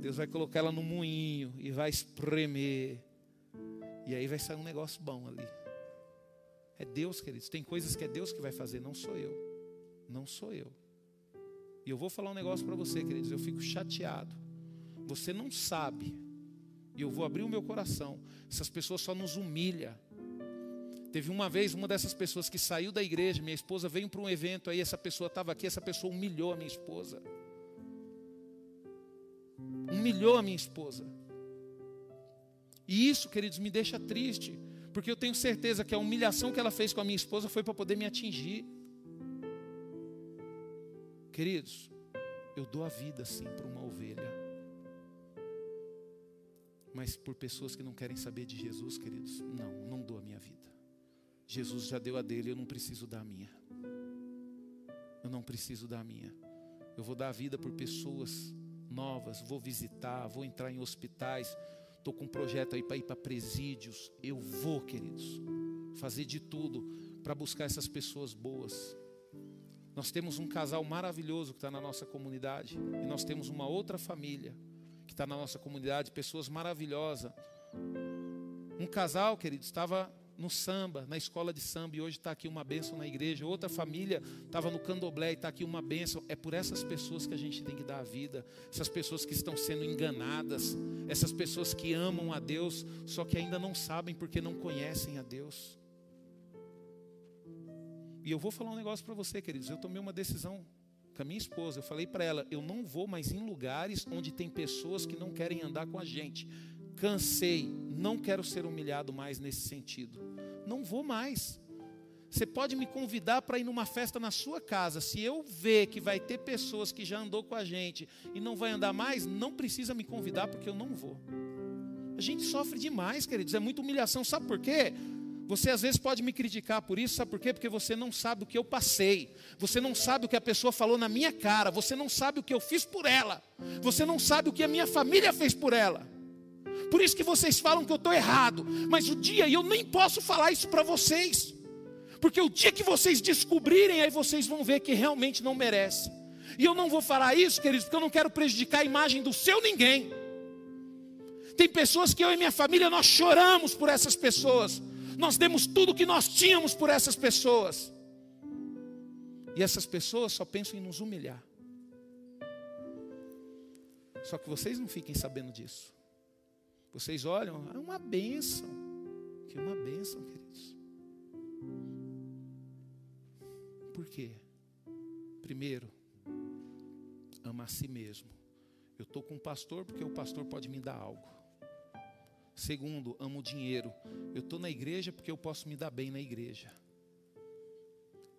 Deus vai colocar ela no moinho e vai espremer. E aí vai sair um negócio bom ali. É Deus, queridos. Tem coisas que é Deus que vai fazer, não sou eu. Não sou eu. E eu vou falar um negócio para você, queridos. Eu fico chateado. Você não sabe. E eu vou abrir o meu coração. Essas pessoas só nos humilham. Teve uma vez uma dessas pessoas que saiu da igreja, minha esposa veio para um evento aí, essa pessoa estava aqui, essa pessoa humilhou a minha esposa. Humilhou a minha esposa. E isso, queridos, me deixa triste, porque eu tenho certeza que a humilhação que ela fez com a minha esposa foi para poder me atingir. Queridos, eu dou a vida sim para uma ovelha. Mas por pessoas que não querem saber de Jesus, queridos, não, não dou a minha vida. Jesus já deu a dele, eu não preciso dar a minha. Eu não preciso dar a minha. Eu vou dar a vida por pessoas novas, vou visitar, vou entrar em hospitais. Estou com um projeto aí para ir para presídios. Eu vou, queridos, fazer de tudo para buscar essas pessoas boas. Nós temos um casal maravilhoso que está na nossa comunidade. E nós temos uma outra família que está na nossa comunidade, pessoas maravilhosas. Um casal, querido, estava no samba, na escola de samba, e hoje está aqui uma bênção na igreja. Outra família estava no candomblé e está aqui uma bênção. É por essas pessoas que a gente tem que dar a vida. Essas pessoas que estão sendo enganadas. Essas pessoas que amam a Deus, só que ainda não sabem porque não conhecem a Deus. E eu vou falar um negócio para você, queridos. Eu tomei uma decisão com a minha esposa. Eu falei para ela: eu não vou mais em lugares onde tem pessoas que não querem andar com a gente. Cansei, não quero ser humilhado mais nesse sentido. Não vou mais. Você pode me convidar para ir numa festa na sua casa. Se eu ver que vai ter pessoas que já andou com a gente e não vai andar mais, não precisa me convidar porque eu não vou. A gente sofre demais, queridos. É muita humilhação. Sabe por quê? Você às vezes pode me criticar por isso, sabe por quê? Porque você não sabe o que eu passei, você não sabe o que a pessoa falou na minha cara, você não sabe o que eu fiz por ela, você não sabe o que a minha família fez por ela. Por isso que vocês falam que eu estou errado, mas o dia, e eu nem posso falar isso para vocês, porque o dia que vocês descobrirem, aí vocês vão ver que realmente não merece. E eu não vou falar isso, queridos, porque eu não quero prejudicar a imagem do seu ninguém. Tem pessoas que eu e minha família nós choramos por essas pessoas nós demos tudo o que nós tínhamos por essas pessoas. E essas pessoas só pensam em nos humilhar. Só que vocês não fiquem sabendo disso. Vocês olham, é uma bênção. Que uma bênção, queridos. Por quê? Primeiro, ama a si mesmo. Eu estou com um pastor porque o pastor pode me dar algo. Segundo, amo o dinheiro. Eu estou na igreja porque eu posso me dar bem na igreja.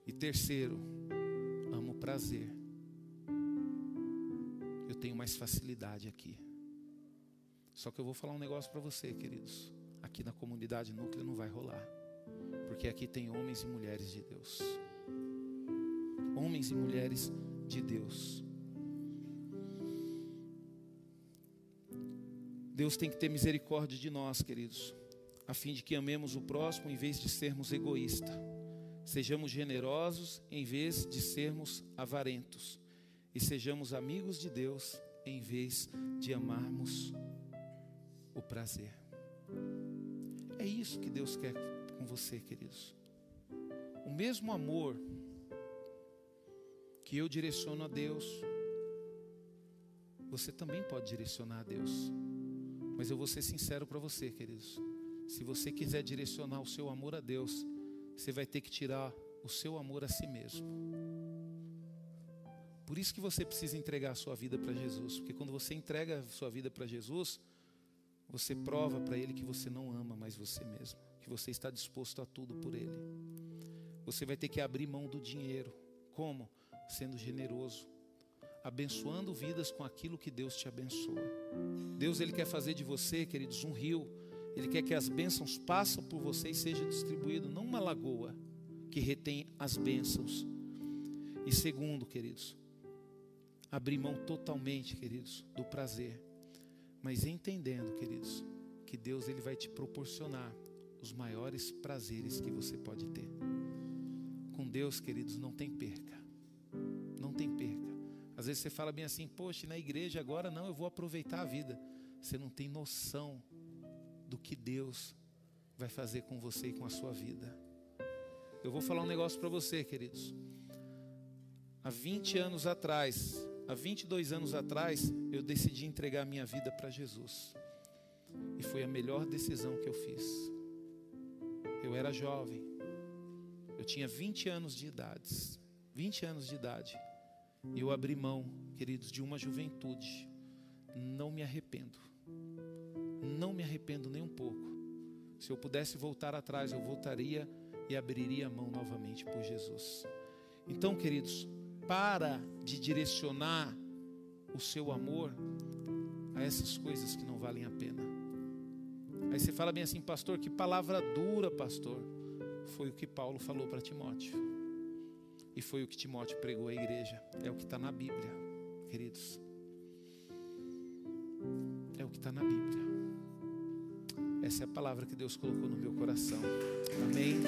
E terceiro, amo o prazer. Eu tenho mais facilidade aqui. Só que eu vou falar um negócio para você, queridos. Aqui na comunidade núclea não vai rolar. Porque aqui tem homens e mulheres de Deus. Homens e mulheres de Deus. Deus tem que ter misericórdia de nós, queridos, a fim de que amemos o próximo em vez de sermos egoístas. Sejamos generosos em vez de sermos avarentos. E sejamos amigos de Deus em vez de amarmos o prazer. É isso que Deus quer com você, queridos. O mesmo amor que eu direciono a Deus, você também pode direcionar a Deus. Mas eu vou ser sincero para você, queridos. Se você quiser direcionar o seu amor a Deus, você vai ter que tirar o seu amor a si mesmo. Por isso que você precisa entregar a sua vida para Jesus, porque quando você entrega a sua vida para Jesus, você prova para Ele que você não ama mais você mesmo, que você está disposto a tudo por Ele. Você vai ter que abrir mão do dinheiro. Como? Sendo generoso, abençoando vidas com aquilo que Deus te abençoa. Deus ele quer fazer de você, queridos, um rio. Ele quer que as bênçãos passem por você e seja distribuído, não uma lagoa que retém as bênçãos. E segundo, queridos, abrir mão totalmente, queridos, do prazer, mas entendendo, queridos, que Deus ele vai te proporcionar os maiores prazeres que você pode ter. Com Deus, queridos, não tem perca. Não tem perca. Às vezes você fala bem assim, poxa, na igreja agora não, eu vou aproveitar a vida. Você não tem noção do que Deus vai fazer com você e com a sua vida. Eu vou falar um negócio para você, queridos. Há 20 anos atrás, há 22 anos atrás, eu decidi entregar a minha vida para Jesus. E foi a melhor decisão que eu fiz. Eu era jovem. Eu tinha 20 anos de idade. 20 anos de idade. E eu abri mão, queridos, de uma juventude. Não me arrependo. Não me arrependo nem um pouco. Se eu pudesse voltar atrás, eu voltaria e abriria a mão novamente por Jesus. Então, queridos, para de direcionar o seu amor a essas coisas que não valem a pena. Aí você fala bem assim, pastor, que palavra dura, pastor. Foi o que Paulo falou para Timóteo. E foi o que Timóteo pregou à igreja. É o que está na Bíblia, queridos. É o que está na Bíblia. Essa é a palavra que Deus colocou no meu coração. Amém.